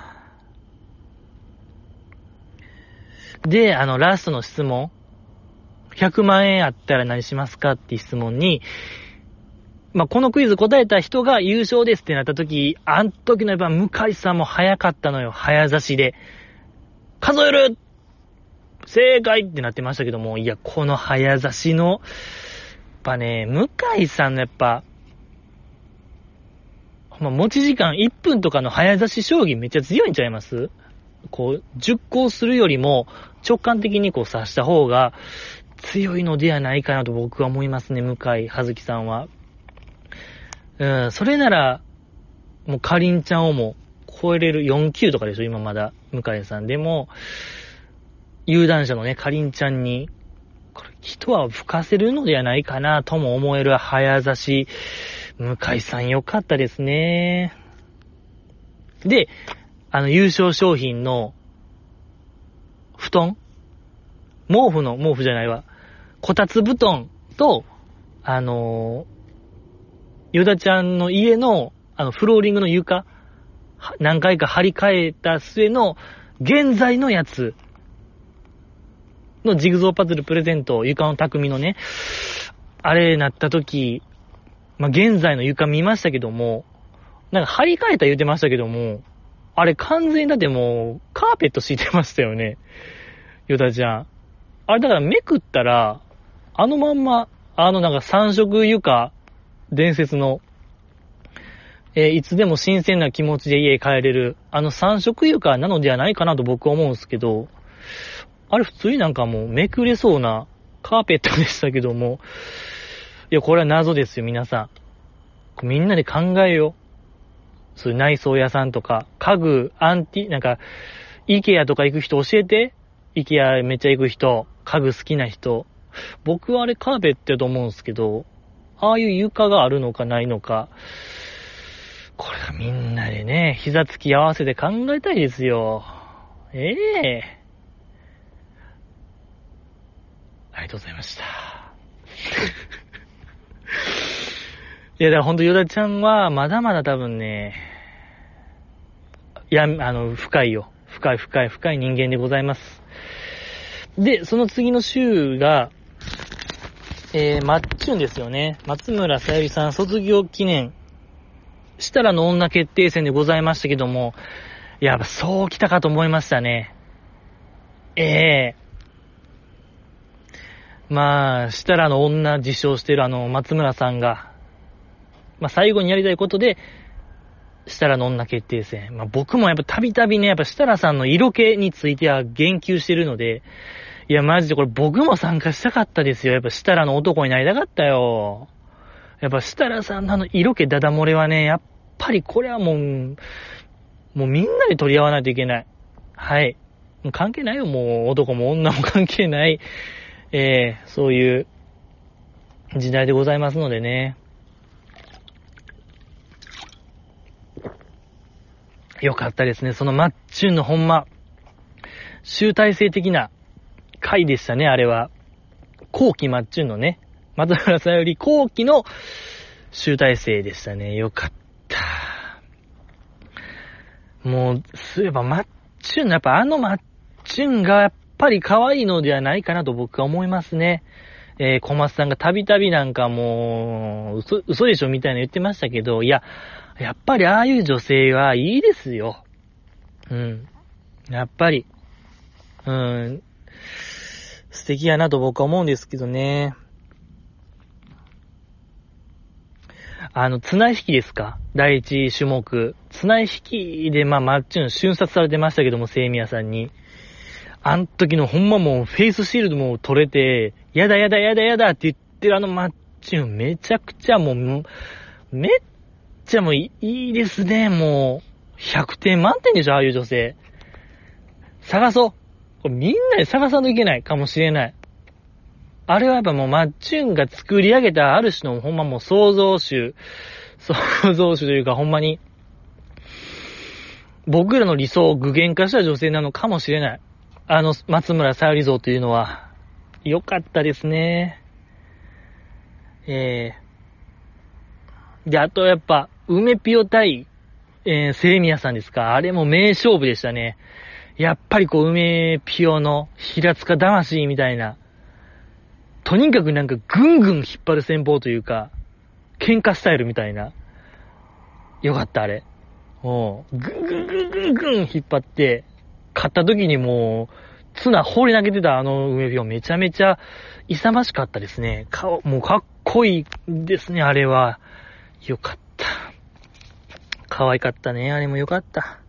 で、あの、ラストの質問。100万円あったら何しますかって質問に、まあ、このクイズ答えた人が優勝ですってなった時、あん時のやっぱ向井さんも早かったのよ。早指しで。数える正解ってなってましたけども、いや、この早指しの、やっぱね、向井さんのやっぱ、ま持ち時間1分とかの早指し将棋めっちゃ強いんちゃいます？こう、熟考するよりも直感的にこう指した方が強いのではないかなと僕は思いますね、向井葉月さんは。うん、それなら、もうかりんちゃんをも超えれる4級とかでしょ、今まだ、向井さん。でも、有段者のね、かりんちゃんに、これ、人は吹かせるのではないかなとも思える早指し、向井さんよかったですね。で、あの、優勝商品の、布団？毛布の、毛布じゃないわ。こたつ布団と、あのー、ヨダちゃんの家の、あの、フローリングの床、何回か張り替えた末の、現在のやつのジグゾーパズルプレゼント、床の匠のね、あれなった時、まあ、現在の床見ましたけども、なんか張り替えた言うてましたけども、あれ完全にだってもう、カーペット敷いてましたよね。ヨタちゃん。あれだからめくったら、あのまんま、あのなんか三色床、伝説の、えー、いつでも新鮮な気持ちで家帰れる、あの三色床なのではないかなと僕は思うんですけど、あれ普通になんかもうめくれそうなカーペットでしたけども、いや、これは謎ですよ、皆さん。みんなで考えよう。そういう内装屋さんとか、家具、アンティ、なんか、イケアとか行く人教えて。イケアめっちゃ行く人、家具好きな人。僕はあれカーペットやと思うんですけど、ああいう床があるのかないのか、これはみんなでね、膝つき合わせて考えたいですよ。ええありがとうございました。いや、だからほんとヨダちゃんは、まだまだ多分ね、や、あの、深いよ。深い深い深い人間でございます。で、その次の週が、えー、マッチュンですよね。松村さゆりさん卒業記念、したらの女決定戦でございましたけども、やっぱそう来たかと思いましたね。ええー、まあ、したらの女自称してるあの、松村さんが、まあ、最後にやりたいことで、設楽の女決定戦。まあ、僕もやっぱたびたびね、やっぱ設楽さんの色気については言及してるので、いや、マジでこれ僕も参加したかったですよ。やっぱ設楽の男になりたかったよ。やっぱ設楽さんのあの色気ダダ漏れはね、やっぱりこれはもう、もうみんなで取り合わないといけない。はい。関係ないよ、もう男も女も関係ない、えー、そういう時代でございますのでね。よかったですね。そのマッチュンのほんま、集大成的な回でしたね、あれは。後期マッチュンのね、松原さんより後期の集大成でしたね。よかった。もう、そういえばマッチュン、やっぱあのマッチュンがやっぱり可愛いのではないかなと僕は思いますね。えー、小松さんがたびたびなんかもう、嘘、嘘でしょみたいな言ってましたけど、いや、やっぱりああいう女性はいいですよ。うん。やっぱり、うん、敵やなと僕は思うんですけどね。あの、綱引きですか？第一種目。綱引きで、まあ、マッチュン瞬殺されてましたけども、セイミヤさんに。あん時のほんまもう、フェイスシールドも取れて、やだやだやだやだって言ってるあのマッチュン、めちゃくちゃもう、めっちゃもういいですね、もう。100点満点でしょ、ああいう女性。探そう。これみんなで探さんといけないかもしれない。あれはやっぱもうマッチュンが作り上げたある種のほんまもう創造主、創造主というかほんまに、僕らの理想を具現化した女性なのかもしれない。あの、松村さゆり像というのは、よかったですね。えー。で、あとやっぱ、梅ピオ対、えー、セイミヤさんですか。あれも名勝負でしたね。やっぱりこう、梅ピオの平塚魂みたいな、とにかくなんかぐんぐん引っ張る戦法というか、喧嘩スタイルみたいな。よかった、あれ。もう、ぐんぐんぐんぐんぐん引っ張って、買った時にもう、ツナ放り投げてたあの梅ピオめちゃめちゃ勇ましかったですね。顔、もうかっこいいですね、あれは。よかった。可愛かったね。あれもよかった。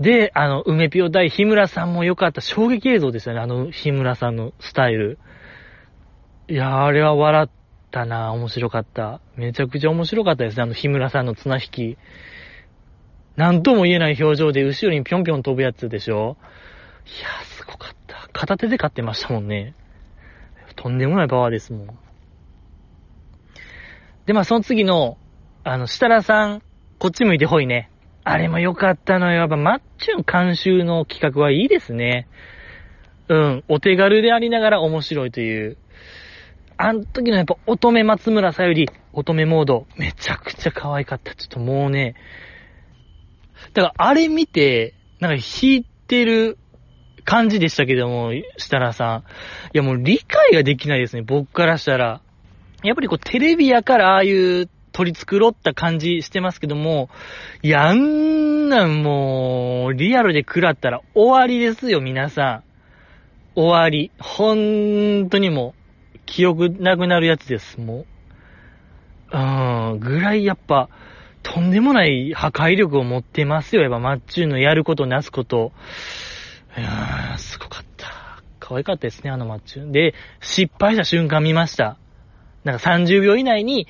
で、あの、梅ピオ対日村さんもよかった。衝撃映像ですよね。あの、日村さんのスタイル。いや、あれは笑っったな面白かった。めちゃくちゃ面白かったですね、あの、日村さんの綱引き。なんとも言えない表情で後ろにぴょんぴょん飛ぶやつでしょいやー、すごかった。片手で勝ってましたもんね。とんでもないパワーですもん。で、まあ、その次の、あの、設楽さん、こっち向いてほいね。あれも良かったのよ。やっぱ、マッチュン監修の企画はいいですね。うん。お手軽でありながら面白いという。あの時のやっぱ乙女松村さゆり、乙女モード、めちゃくちゃ可愛かった。ちょっともうね、だからあれ見て、なんか弾いてる感じでしたけども、設楽さん。いやもう理解ができないですね、僕からしたら。やっぱりこうテレビやからああいう取り繕った感じしてますけども、いや、あんなんもう、リアルで食らったら終わりですよ、皆さん。終わり。本当にもう、記憶なくなるやつです、もう。うん、ぐらいやっぱ、とんでもない破壊力を持ってますよ、やっぱマッチューのやることなすこと。いやー、すごかった。可愛かったですね、あのマッチュー。で、失敗した瞬間見ました。なんか30秒以内に、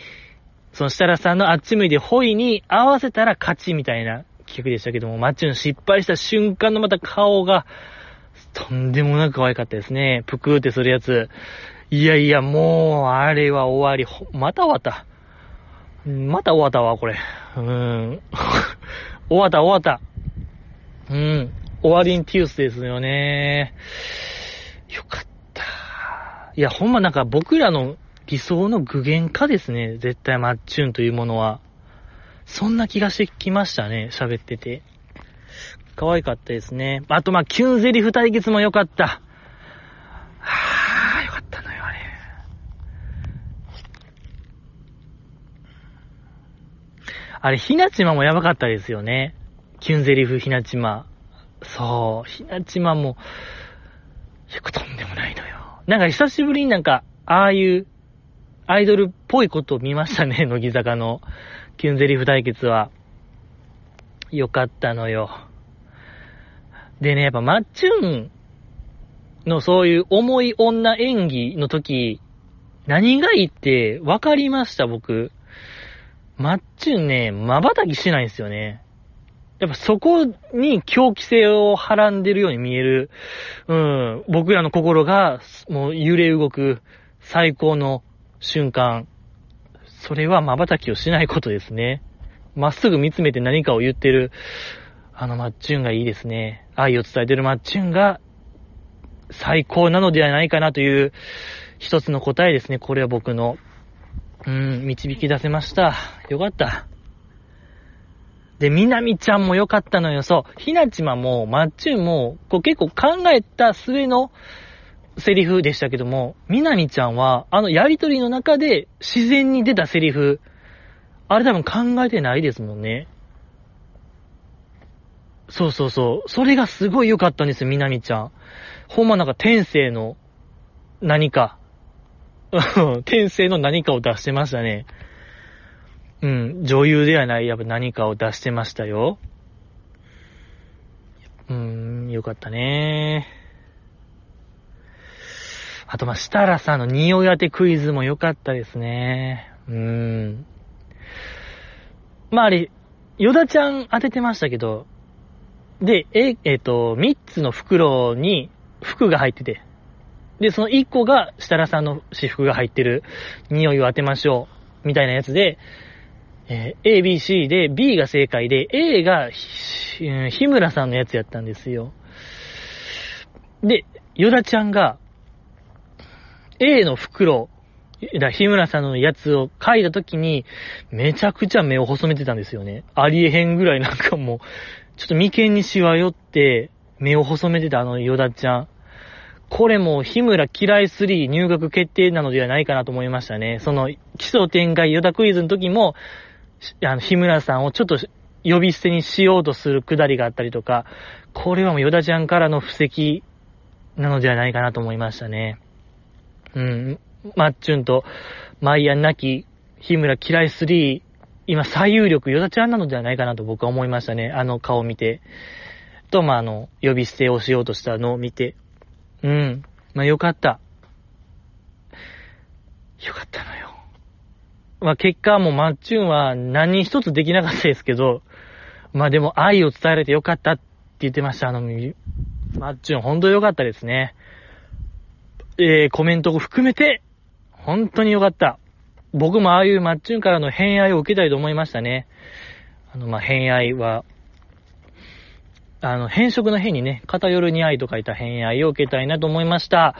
その設楽さんのあっち向いてホイに合わせたら勝ちみたいな企画でしたけども、マッチュの失敗した瞬間のまた顔が、とんでもなく可愛かったですね。ぷくーってするやつ。いやいや、もう、あれは終わり。また終わった。また終わったわ、これ。うーん。終わった、終わった。うん。終わりんティウスですよね。よかった。いや、ほんまなんか僕らの理想の具現化ですね。絶対マッチュンというものは。そんな気がしてきましたね。喋ってて。可愛かったですね。あと、まあ、キュンゼリフ対決も良かった。はぁ、よかったのよ、あれ。あれ、ひなちまもやばかったですよね。キュンゼリフひなちま。そう、ひなちまも、よくとんでもないのよ。なんか久しぶりになんか、ああいう、アイドルっぽいことを見ましたね、乃木坂のキュンゼリフ対決は。よかったのよ。でね、やっぱマッチュンのそういう重い女演技の時、何がいいって分かりました、僕。マッチュンね、瞬きしないんですよね。やっぱそこに狂気性をはらんでるように見える、うん、僕らの心がもう揺れ動く最高の瞬間。それは瞬きをしないことですね。まっすぐ見つめて何かを言ってる、あのマッチュンがいいですね。愛を伝えてるマッチュンが最高なのではないかなという一つの答えですね。これは僕の。うん、導き出せました。よかった。で、みなみちゃんもよかったのよ。そう。ひなちまも、まっちゅんも、こう結構考えた末のセリフでしたけども、みなみちゃんは、あのやりとりの中で自然に出たセリフ、あれ多分考えてないですもんね。そうそうそう。それがすごい良かったんですよ、みなみちゃん。ほんまなんか天性の何か、天性の何かを出してましたね。うん、女優ではない、やっぱ何かを出してましたよ。うーん、よかったね。あと、まあ、設楽さんの匂い当てクイズも良かったですね。うーん。まあ、あれ、ヨダちゃん当ててましたけど、で、え、えっ、と、3つの袋に服が入ってて、で、その1個が設楽さんの私服が入ってる匂いを当てましょう、みたいなやつで、えー A、B、C で B が正解で、A がひうん日村さんのやつやったんですよ。で、ヨダちゃんが、A の袋、だ日村さんのやつを書いたときに、めちゃくちゃ目を細めてたんですよね。ありえへんぐらいなんかもう、ちょっと眉間にしわ寄って、目を細めてたあのヨダちゃん。これも日村嫌い3入学決定なのではないかなと思いましたね。その基礎展開ヨダクイズの時も、あの、日村さんをちょっと呼び捨てにしようとするくだりがあったりとか、これはもうヨダちゃんからの布石なのではないかなと思いましたね。うん。マッチュンとマイアンなき日村嫌い3、今最有力ヨダちゃんなのではないかなと僕は思いましたね。あの顔を見て。と、まあ、あの、呼び捨てをしようとしたのを見て。うん。まあ、よかった。よかったのよ。まあ結果はもうマッチュンは何一つできなかったですけど、まあでも愛を伝えられてよかったって言ってました。あの、マッチュン本当良かったですね。えー、コメントを含めて、本当に良かった。僕もああいうマッチュンからの偏愛を受けたいと思いましたね。あの、まあ、偏愛は、あの、変色の変にね、偏るに愛と書いた偏愛を受けたいなと思いました。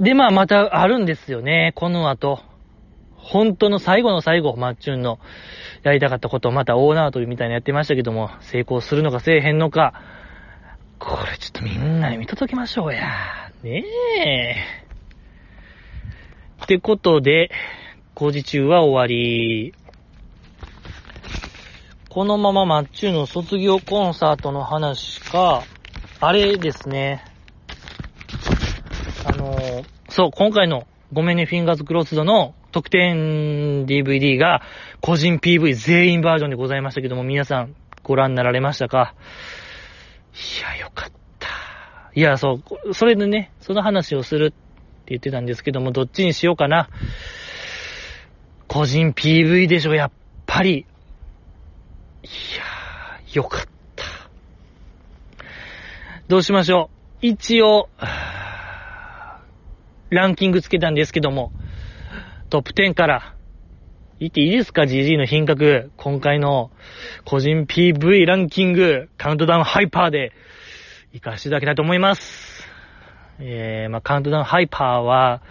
で、まあ、またあるんですよね、この後。本当の最後の最後、マッチュンのやりたかったことをまた大縄跳びみたいなやってましたけども、成功するのかせえへんのか、これちょっとみんなに見届けましょうや。ねえ。ってことで、工事中は終わり。このままマッチュの卒業コンサートの話か、あれですね。あのー、そう、今回のごめんねフィンガーズクロスドの特典 DVD が個人 PV 全員バージョンでございましたけども、皆さんご覧になられましたか？いや、よかった。いや、そう、それでね、その話をするって言ってたんですけども、どっちにしようかな。個人 PV でしょ、やっぱり。いやー、よかった。どうしましょう。一応、ランキングつけたんですけども、トップ10から、言っていいですか ?GG の品格。今回の個人 PV ランキング、カウントダウンハイパーで、行かせていただきたいと思います。えー、まあ、カウントダウンハイパーは、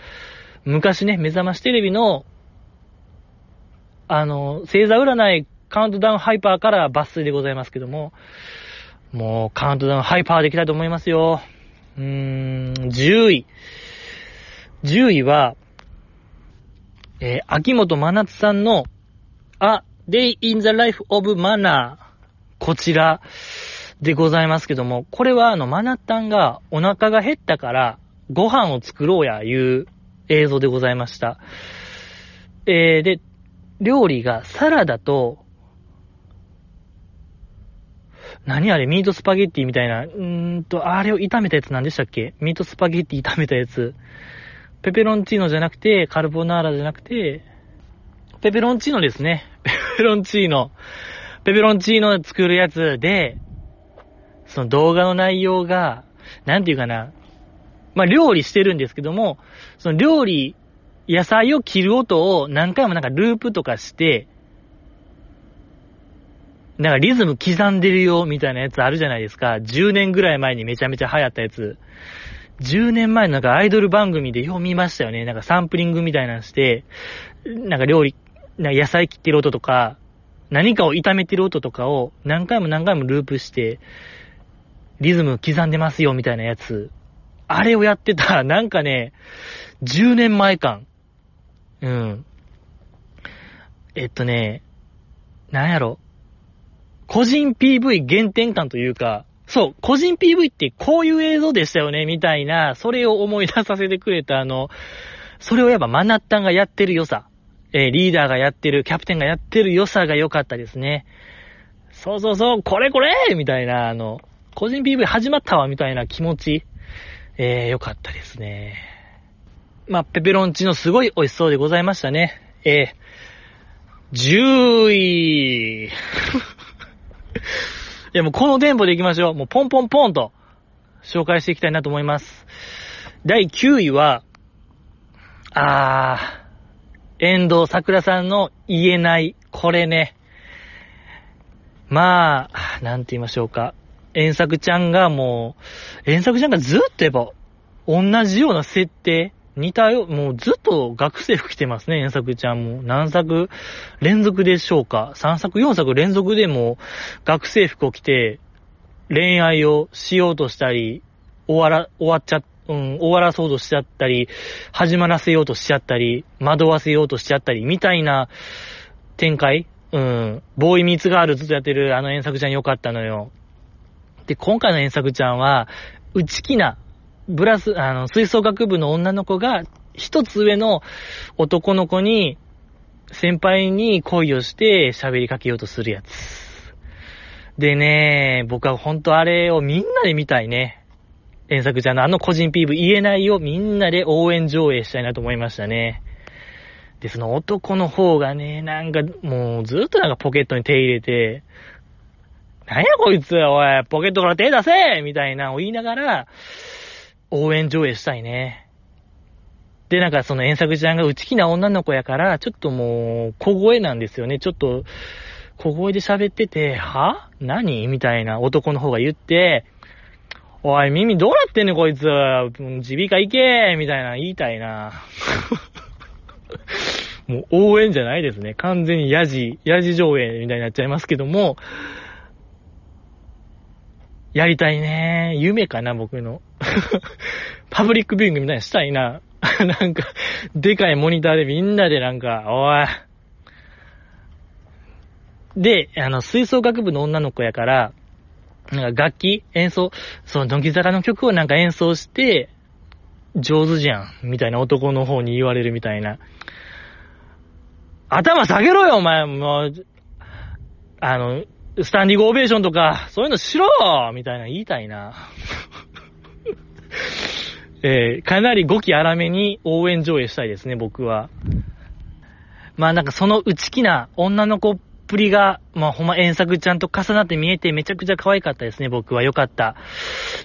昔ね、目覚ましテレビの、あの、星座占いカウントダウンハイパーから抜粋でございますけども、もうカウントダウンハイパーでいきたいと思いますよ。うーん、10位。10位は、えー、秋元真夏さんの、A Day in the Life of Manner。こちらでございますけども、これはあの、マナッタンがお腹が減ったから、ご飯を作ろうや、いう映像でございました。えー、で、料理がサラダと、何あれ、ミートスパゲッティみたいな、うーんと、あれを炒めたやつ何でしたっけ？ミートスパゲッティ炒めたやつ。ペペロンチーノじゃなくて、カルボナーラじゃなくて、ペペロンチーノですね。ペペロンチーノ。ペペロンチーノ作るやつで、その動画の内容が、なんていうかな。まあ、料理してるんですけども、その料理、野菜を切る音を何回もなんかループとかして、なんかリズム刻んでるよみたいなやつあるじゃないですか。10年ぐらい前にめちゃめちゃ流行ったやつ。10年前のなんかアイドル番組でよう見ましたよね。なんかサンプリングみたいなのして、なんか料理、なんか野菜切ってる音とか、何かを炒めてる音とかを何回も何回もループして、リズム刻んでますよみたいなやつ。あれをやってた、なんかね、10年前感。うん。えっとね、なんやろ。個人 PV 原点感というか、そう、個人 PV ってこういう映像でしたよね、みたいな、それを思い出させてくれたあの、それをやっぱマナッタンがやってる良さ、えー、リーダーがやってる、キャプテンがやってる良さが良かったですね。そうそうそう、これこれみたいな、あの、個人 PV 始まったわ、みたいな気持ち、えー、良かったですね。まあ、ペペロンチのすごい美味しそうでございましたね。えー、10位。いやもうこの電波で行きましょう。もうポンポンポンと紹介していきたいなと思います。第9位は、あー、遠藤桜さんの言えない、これね。まあ、なんて言いましょうか。遠作ちゃんがもう、遠作ちゃんがずっとやっぱ、同じような設定、似たよ、もうずっと学生服着てますね、遠作ちゃんも。何作連続でしょうか ?3 作、4作連続でも学生服を着て、恋愛をしようとしたり、終わら、終わっちゃ、うん、終わらそうとしちゃったり、始まらせようとしちゃったり、惑わせようとしちゃったり、みたいな展開？うん、ボーイミーツガールずっとやってるあの遠作ちゃん良かったのよ。で、今回の遠作ちゃんは、内気なブラス、あの、吹奏楽部の女の子が、一つ上の男の子に、先輩に恋をして喋りかけようとするやつ。でね、僕は本当あれをみんなで見たいね。原作ちゃんのあの個人 PV 言えないよみんなで応援上映したいなと思いましたね。で、その男の方がね、なんかもうずっとなんかポケットに手入れて、なんやこいつ、おい、ポケットから手出せみたいなを言いながら、応援上映したいね。で、なんかその遠作ちゃんが内気な女の子やから、ちょっともう、小声なんですよね。ちょっと、小声で喋ってて、は？何？みたいな男の方が言って、おい、耳どうなってんねん、こいつ。耳鼻科行けみたいな言いたいな。もう応援じゃないですね。完全にヤジ、ヤジ上映みたいになっちゃいますけども、やりたいね。夢かな、僕の。パブリックビューイングみたいにしたいな。なんか、でかいモニターでみんなでなんか、おい。で、あの、吹奏楽部の女の子やから、なんか楽器演奏、その、ドンキ坂の曲をなんか演奏して、上手じゃん、みたいな男の方に言われるみたいな。頭下げろよ、お前、もう、あの、スタンディングオベーションとか、そういうのしろみたいな言いたいな。えー、かなり語気荒めに応援上映したいですね、僕は。まあなんかその内気な女の子っぷりが、まあほんま遠作ちゃんと重なって見えてめちゃくちゃ可愛かったですね、僕は。よかった。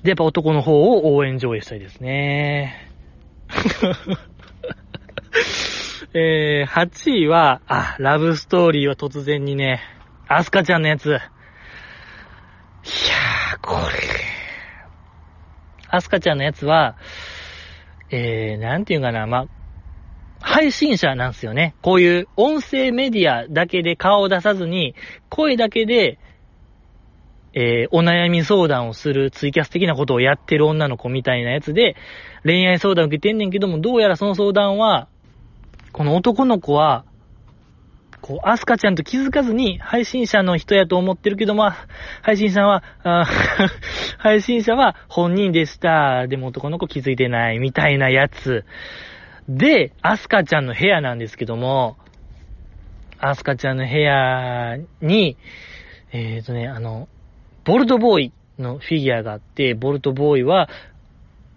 で、やっぱ男の方を応援上映したいですね。えー、8位は、あ、ラブストーリーは突然にね、アスカちゃんのやつ。いやー、これ。アスカちゃんのやつは、えー、なんていうかな、ま、配信者なんですよね。こういう音声メディアだけで顔を出さずに、声だけで、えー、お悩み相談をするツイキャス的なことをやってる女の子みたいなやつで、恋愛相談を受けてんねんけども、どうやらその相談は、この男の子は、こう、アスカちゃんと気づかずに配信者の人やと思ってるけども、配信者は、配信者は本人でした。でも男の子気づいてない。みたいなやつ。で、アスカちゃんの部屋なんですけども、アスカちゃんの部屋に、えっ、ー、とね、あの、ボルトボーイのフィギュアがあって、ボルトボーイは、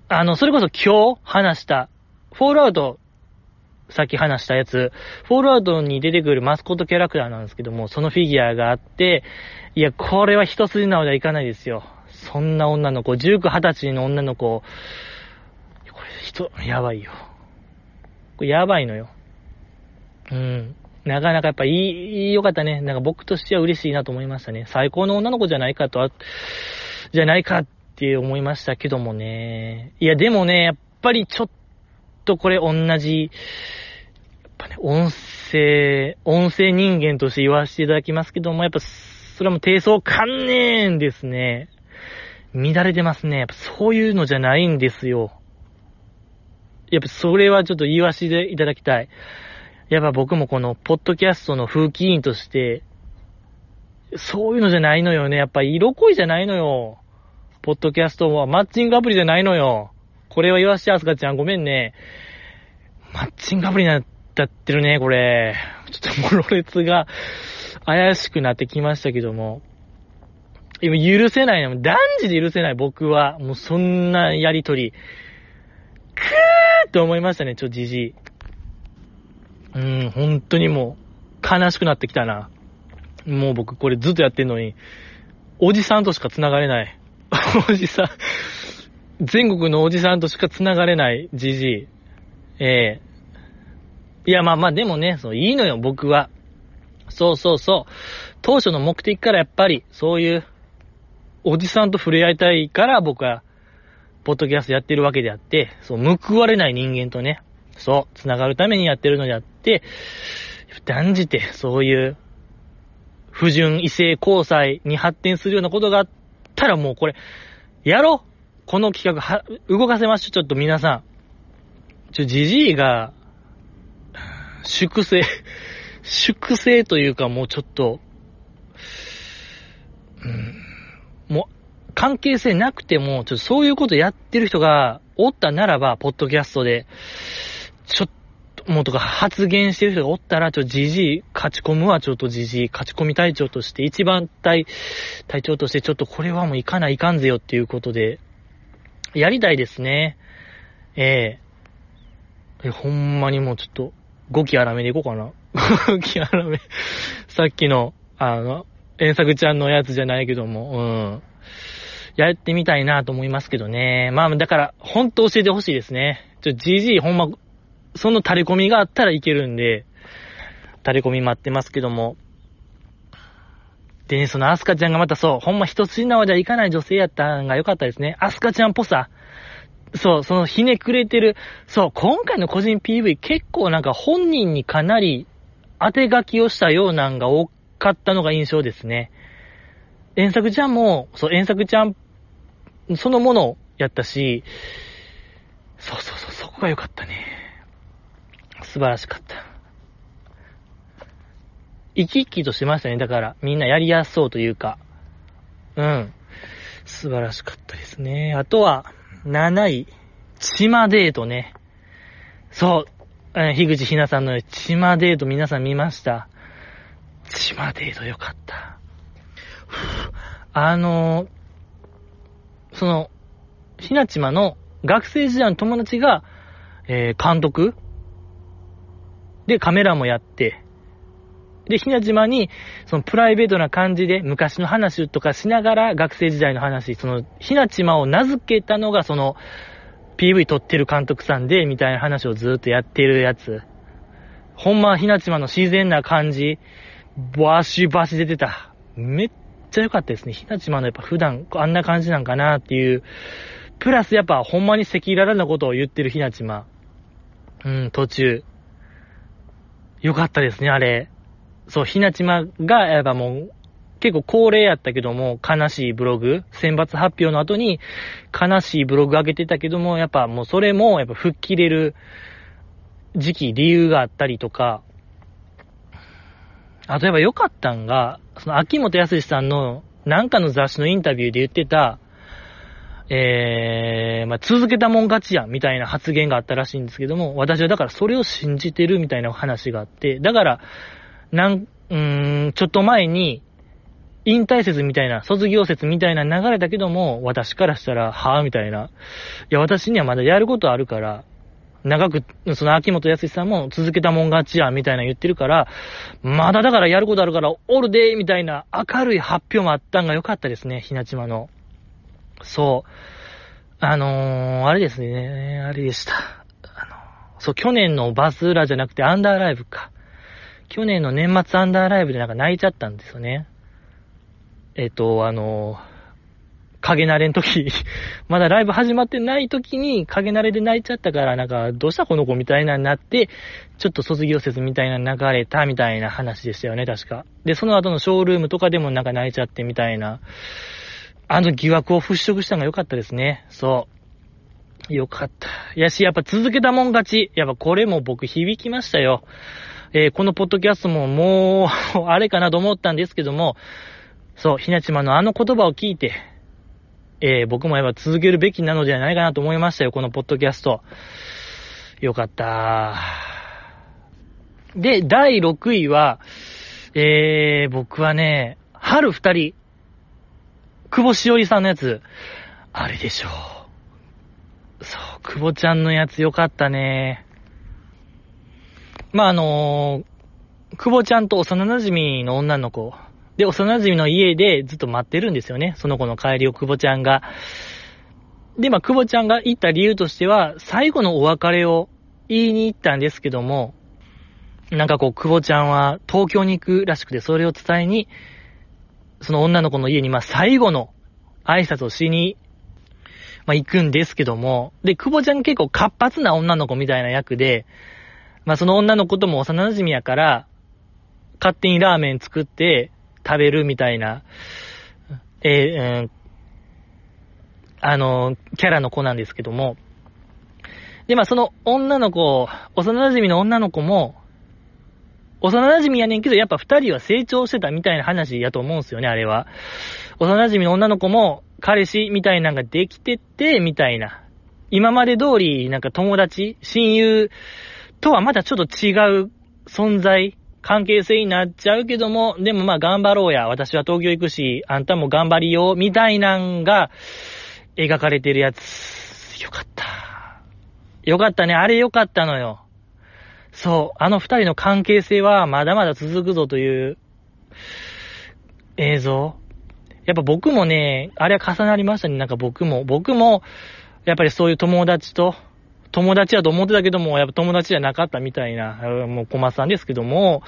あの、それこそ今日話した、フォールアウトさっき話したやつ、フォールアウトに出てくるマスコットキャラクターなんですけども、そのフィギュアがあって、いや、これは一筋縄ではいかないですよ。そんな女の子、19、20歳の女の子、これ人、やばいよ。これやばいのよ。うん。なかなかやっぱいい、良かったね。なんか僕としては嬉しいなと思いましたね。最高の女の子じゃないかと、じゃないかって思いましたけどもね。いや、でもね、やっぱりちょっとこれ同じ、やっぱね、音声、音声人間として言わせていただきますけども、やっぱ、それはもう低層観念ですね。乱れてますね。やっぱそういうのじゃないんですよ。やっぱそれはちょっと言わせていただきたい。やっぱ僕もこの、ポッドキャストの風紀委員として、そういうのじゃないのよね。やっぱ色恋じゃないのよ。ポッドキャストはマッチングアプリじゃないのよ。これは言わして、あすかちゃんごめんね。マッチングアプリになっちゃってるね、これ。ちょっともろ列が怪しくなってきましたけども。今許せないの。断じて許せない、僕は。もうそんなやりとり。くーって思いましたね、ちょ、じじい。うん、本当にもう、悲しくなってきたな。もう僕これずっとやってんのに、おじさんとしか繋がれない。おじさん、全国のおじさんとしか繋がれないじじい。ええいや、まあまあ、でもね、そう、いいのよ、僕は。そうそうそう。当初の目的からやっぱり、そういう、おじさんと触れ合いたいから僕は、ポッドキャストやってるわけであって、そう、報われない人間とね、そう、繋がるためにやってるのであって、断じて、そういう、不純異性交際に発展するようなことがあったらもうこれ、やろこの企画は、動かせましょう、ちょっと皆さん。ちょ、じじいが、粛清、粛清というかもうちょっと、うん、もう、関係性なくても、ちょっとそういうことやってる人がおったならば、ポッドキャストで、ちょっと、もうとか発言してる人がおったら、ちょじじい、勝ち込むわ、ちょっとじじい、勝ち込み隊長として、一番隊、隊長として、ちょっとこれはもういかないかんぜよっていうことで、やりたいですね。ええ、ほんまにもうちょっと、5期荒めでいこうかな。5期荒め。さっきの、あの、遠作ちゃんのやつじゃないけども、うん。やってみたいなと思いますけどね。まあ、だから、ほんと教えてほしいですね。ちょ、GG ほんま、その垂れ込みがあったらいけるんで、垂れ込み待ってますけども。でね、そのアスカちゃんがまたそう、ほんま一筋縄じゃいかない女性やったんが良かったですね。アスカちゃんっぽさ。そう、そのひねくれてる。そう、今回の個人 PV 結構なんか本人にかなり当て書きをしたようなんが多かったのが印象ですね。遠作ちゃんも、そう、遠作ちゃんそのものやったし、そうそうそう、そこが良かったね。素晴らしかった。生き生きとしましたね。だから、みんなやりやすそうというか。うん。素晴らしかったですね。あとは、7位、チマデートね。そう、えー、樋口ひなさんのチマデート皆さん見ましたチマデートよかった。あのー、その、ひなちまの学生時代の友達が、えー、監督でカメラもやって、で、ひな島に、そのプライベートな感じで昔の話とかしながら学生時代の話、その、ひな島を名付けたのがその、PV 撮ってる監督さんで、みたいな話をずっとやってるやつ。ほんま、ひな島の自然な感じ、バシバシ出てた。めっちゃ良かったですね。ひな島のやっぱ普段あんな感じなんかなっていう。プラスやっぱほんまに赤裸々なことを言ってるひな島。うん、途中。よかったですね、あれ。そう、ひなちまが、やっぱもう、結構恒例やったけども、悲しいブログ、選抜発表の後に、悲しいブログ上げてたけども、やっぱもうそれも、やっぱ吹っ切れる時期、理由があったりとか、あとやっぱ良かったんが、その秋元康さんのなんかの雑誌のインタビューで言ってた、えー、まあ、続けたもん勝ちや、みたいな発言があったらしいんですけども、私はだからそれを信じてるみたいな話があって、だから、なん、うーん、ちょっと前に、引退説みたいな、卒業説みたいな流れだけども、私からしたら、はぁみたいな。いや、私にはまだやることあるから、長く、その秋元康さんも続けたもん勝ちや、みたいな言ってるから、まだだからやることあるから、おるでみたいな明るい発表もあったんが良かったですね、ひなちまの。そう。あのー、あれですね、あれでした。あのーそう、去年のバズーラじゃなくてアンダーライブか。去年の年末アンダーライブでなんか泣いちゃったんですよね。えっ、と、あの、影慣れん時、まだライブ始まってない時に影慣れで泣いちゃったから、なんか、どうしたこの子みたいなになって、ちょっと卒業説みたいな流れたみたいな話でしたよね、確か。で、その後のショールームとかでもなんか泣いちゃってみたいな、あの疑惑を払拭したのが良かったですね。そう。よかった。やし、やっぱ続けたもん勝ち。やっぱこれも僕響きましたよ。えー、このポッドキャストももう あれかなと思ったんですけども、そう、ひなちまのあの言葉を聞いて、えー、僕もやっぱ続けるべきなのではないかなと思いましたよ、このポッドキャスト。よかった。で、第6位は、えー、僕はね、春二人、久保しおりさんのやつ、あれでしょう。そう、久保ちゃんのやつよかったね。まあ、あのー、久保ちゃんと幼馴染の女の子、で、幼馴染の家でずっと待ってるんですよね。その子の帰りを久保ちゃんが。で、まあ、久保ちゃんが行った理由としては、最後のお別れを言いに行ったんですけども、なんかこう、久保ちゃんは東京に行くらしくて、それを伝えに、その女の子の家に、ま、最後の挨拶をしに、ま、行くんですけども、で、久保ちゃん結構活発な女の子みたいな役で、まあその女の子とも幼馴染やから、勝手にラーメン作って食べるみたいな、えー、うん、あの、キャラの子なんですけども。で、まあその女の子、幼馴染の女の子も、幼馴染やねんけど、やっぱ二人は成長してたみたいな話やと思うんすよね、あれは。幼馴染の女の子も、彼氏みたいなのができてて、みたいな。今まで通り、なんか友達、親友、とはまたちょっと違う存在、関係性になっちゃうけども、でもまあ頑張ろうや、私は東京行くし、あんたも頑張りよ、みたいなんが描かれてるやつ、よかった。よかったね、あれよかったのよ。そう、あの二人の関係性はまだまだ続くぞという映像。やっぱ僕もね、あれは重なりましたね。なんか僕も、僕も、やっぱりそういう友達と、友達だと思ってたけども、やっぱ友達じゃなかったみたいな、もう小松さんですけども、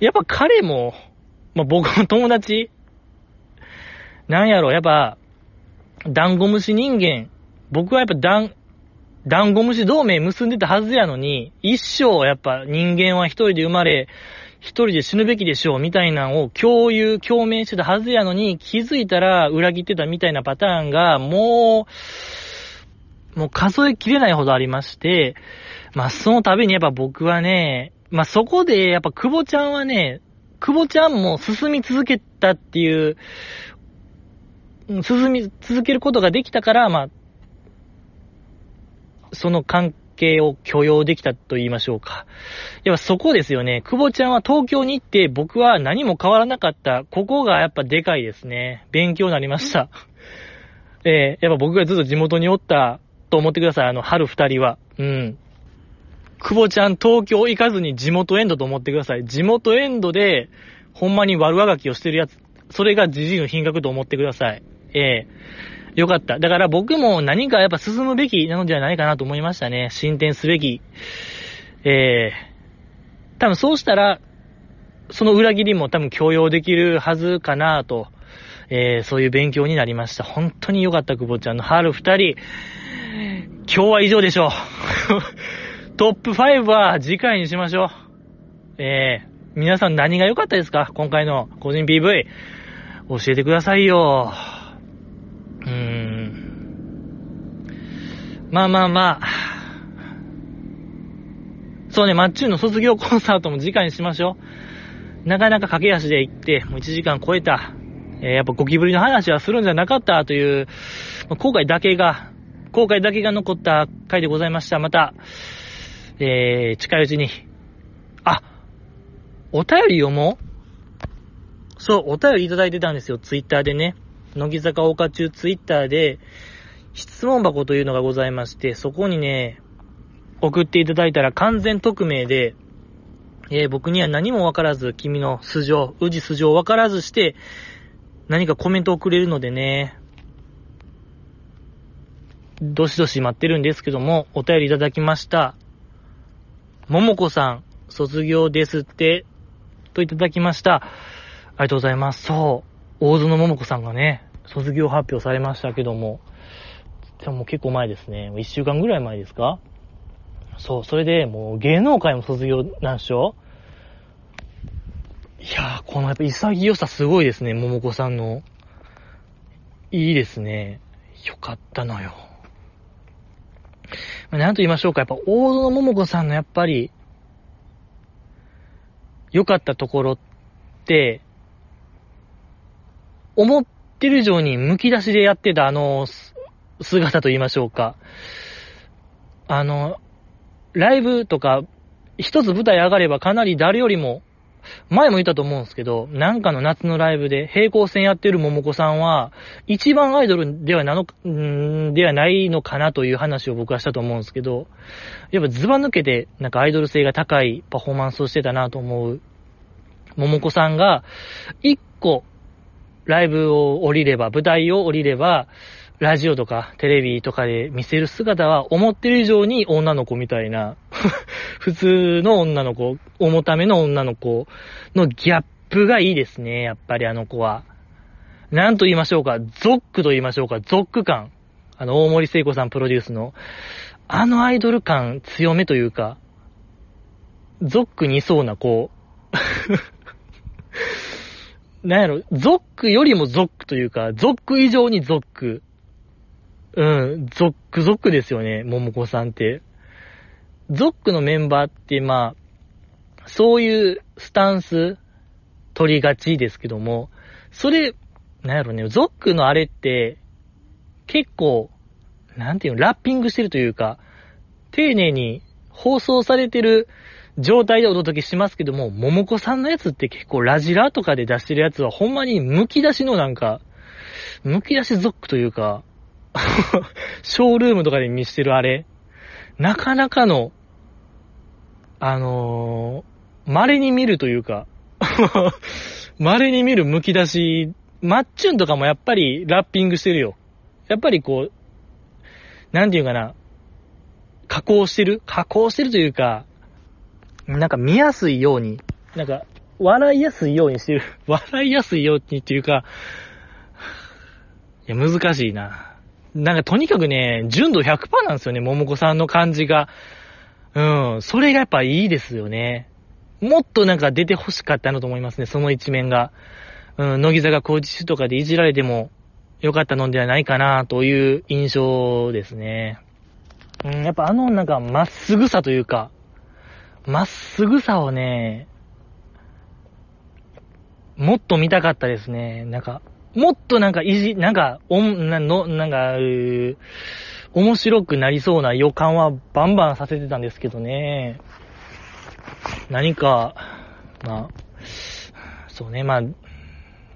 やっぱ彼も、まあ、僕の 友達、なんやろ、やっぱ、ダンゴムシ人間、僕はやっぱダン、ダンゴムシ同盟結んでたはずやのに、一生やっぱ人間は一人で生まれ、一人で死ぬべきでしょうみたいなのを共有、共鳴してたはずやのに、気づいたら裏切ってたみたいなパターンが、もう、もう数えきれないほどありまして、まあその度にやっぱ僕はね、まあそこでやっぱ久保ちゃんはね、久保ちゃんも進み続けたっていう、進み続けることができたから、まあ、その関係を許容できたと言いましょうか。やっぱそこですよね。久保ちゃんは東京に行って僕は何も変わらなかった。ここがやっぱでかいですね。勉強になりました。えー、やっぱ僕がずっと地元におったと思ってください。あの、春二人は。うん。久保ちゃん東京行かずに地元エンドと思ってください。地元エンドで、ほんまに悪あがきをしてるやつ、それがじじいの品格と思ってください。ええー、よかった。だから僕も何かやっぱ進むべきなのではないかなと思いましたね。進展すべき。ええー、多分そうしたら、その裏切りも多分強要できるはずかなと、えー、そういう勉強になりました。本当によかった、久保ちゃんの春二人。今日は以上でしょう。トップ5は次回にしましょう。えー、皆さん何が良かったですか？今回の個人 PV。教えてくださいよ。うーん。まあまあまあ。そうね、マッチューの卒業コンサートも次回にしましょう。なかなか駆け足で行って、もう1時間超えた。えー、やっぱゴキブリの話はするんじゃなかったという、後悔だけが、後悔だけが残った回でございました。また、えー、近いうちに。あ、お便り読も？うそう、お便りいただいてたんですよ、ツイッターでね。乃木坂岡中ツイッターで、質問箱というのがございまして、そこにね、送っていただいたら完全匿名で、えー、僕には何もわからず、君の素性、宇治素性をわからずして、何かコメントをくれるのでね、どしどし待ってるんですけども、お便りいただきました。ももこさん、卒業ですって、といただきました。ありがとうございます。そう、大園ももこさんがね、卒業発表されましたけども、でも結構前ですね。一週間ぐらい前ですか？そう、それでもう芸能界も卒業なんでしょ？いやー、このやっぱ潔さすごいですね、ももこさんの。いいですね。よかったのよ。なんと言いましょうか、やっぱ大園桃子さんのやっぱり、良かったところって、思ってる以上に剥き出しでやってたあの、姿と言いましょうか。あの、ライブとか、一つ舞台上がればかなり誰よりも前も言ったと思うんですけど、なんかの夏のライブで平行線やってる桃子さんは、一番アイドルではなの、んではないのかなという話を僕はしたと思うんですけど、やっぱズバ抜けて、なんかアイドル性が高いパフォーマンスをしてたなと思う、桃子さんが、一個、ライブを降りれば、舞台を降りれば、ラジオとかテレビとかで見せる姿は思ってる以上に女の子みたいな 普通の女の子、重ための女の子のギャップがいいですね、やっぱりあの子は。なんと言いましょうか、ゾックと言いましょうか、ゾック感。あの、大森聖子さんプロデュースの、あのアイドル感強めというか、ゾックにそうな子、なんやろ、ゾックよりもゾックというか、ゾック以上にゾック。うん、ゾックゾックですよね、桃子さんって。ゾックのメンバーって、まあ、そういうスタンス取りがちですけども、それ、なんやろね、ゾックのあれって、結構、なんていうの、ラッピングしてるというか、丁寧に放送されてる状態でお届けしますけども、桃子さんのやつって結構ラジラとかで出してるやつはほんまに剥き出しのなんか、剥き出しゾックというか、ショールームとかで見してるあれ、なかなかのあのー、稀に見るというか、稀に見る剥き出し、マッチュンとかもやっぱりラッピングしてるよ。やっぱりこう、なんていうかな、加工してる？加工してるというか、なんか見やすいように、なんか、笑いやすいようにしてる。笑いやすいようにっていうか、いや、難しいな。なんかとにかくね、純度100%なんですよね、桃子さんの感じが。うん、それがやっぱいいですよね。もっとなんか出て欲しかったなと思いますね、その一面が。うん、乃木坂工事中とかでいじられてもよかったのではないかなという印象ですね。うん、やっぱあのなんかまっすぐさというか、まっすぐさをね、もっと見たかったですね。なんか、もっとなんかいじ、なんか、おん、な、の、なんか、う面白くなりそうな予感はバンバンさせてたんですけどね。何か、まあ、そうね、まあ、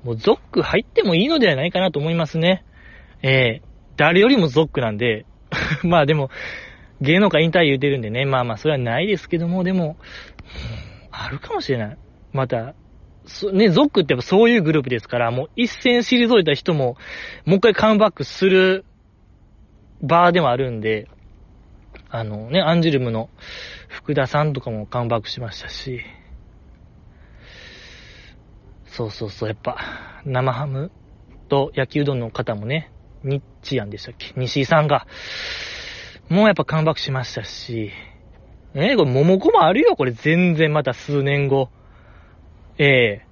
もうゾック入ってもいいのではないかなと思いますね。ええー、誰よりもゾックなんで、まあでも、芸能界引退言うてるんでね、まあまあそれはないですけども、でも、あるかもしれない。また、ね、ゾックってやっぱそういうグループですから、もう一戦退いた人も、もう一回カムバックするバーでもあるんで、あのね、アンジュルムの福田さんとかもカムバックしましたし、そうそうそう、やっぱ、生ハムと焼きうどんの方もね、ニッチアンでしたっけ？西井さんが、もうやっぱカムバックしましたし、え、これ、桃子もあるよ、これ、全然また数年後。え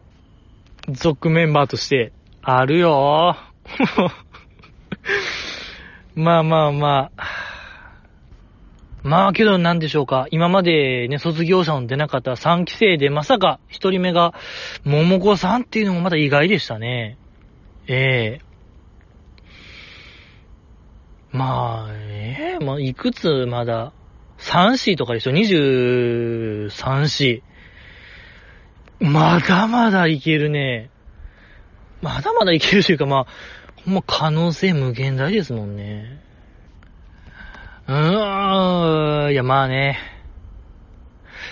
えー、属メンバーとして、あるよ まあまあまあ。まあけどなんでしょうか。今までね、卒業者の出なかった3期生でまさか1人目が桃子さんっていうのもまた意外でしたね。ええー、まあ、ええー、まあ、いくつまだ、3子とかでしょ ?23 子。まだまだいけるね。まだまだいけるというか、まあ、ほんま可能性無限大ですもんね。うーん、いやまあね。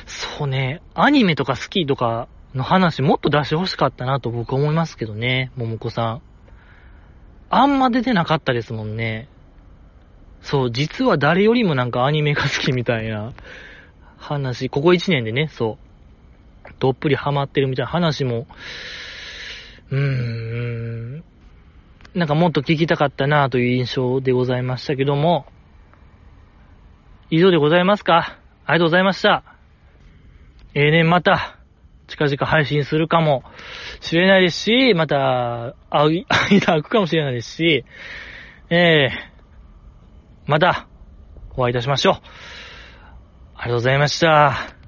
そうね、アニメとか好きとかの話もっと出してほしかったなと僕思いますけどね、桃子さん。あんま出てなかったですもんね。そう、実は誰よりもなんかアニメが好きみたいな話、ここ1年でね、そう。どっぷりハマってるみたいな話も、うーん、なんかもっと聞きたかったなという印象でございましたけども、以上でございますか？ありがとうございました。ええー、年また、近々配信するかもしれないですし、また、会い、間空くかもしれないですし、ええー、また、お会いいたしましょう。ありがとうございました。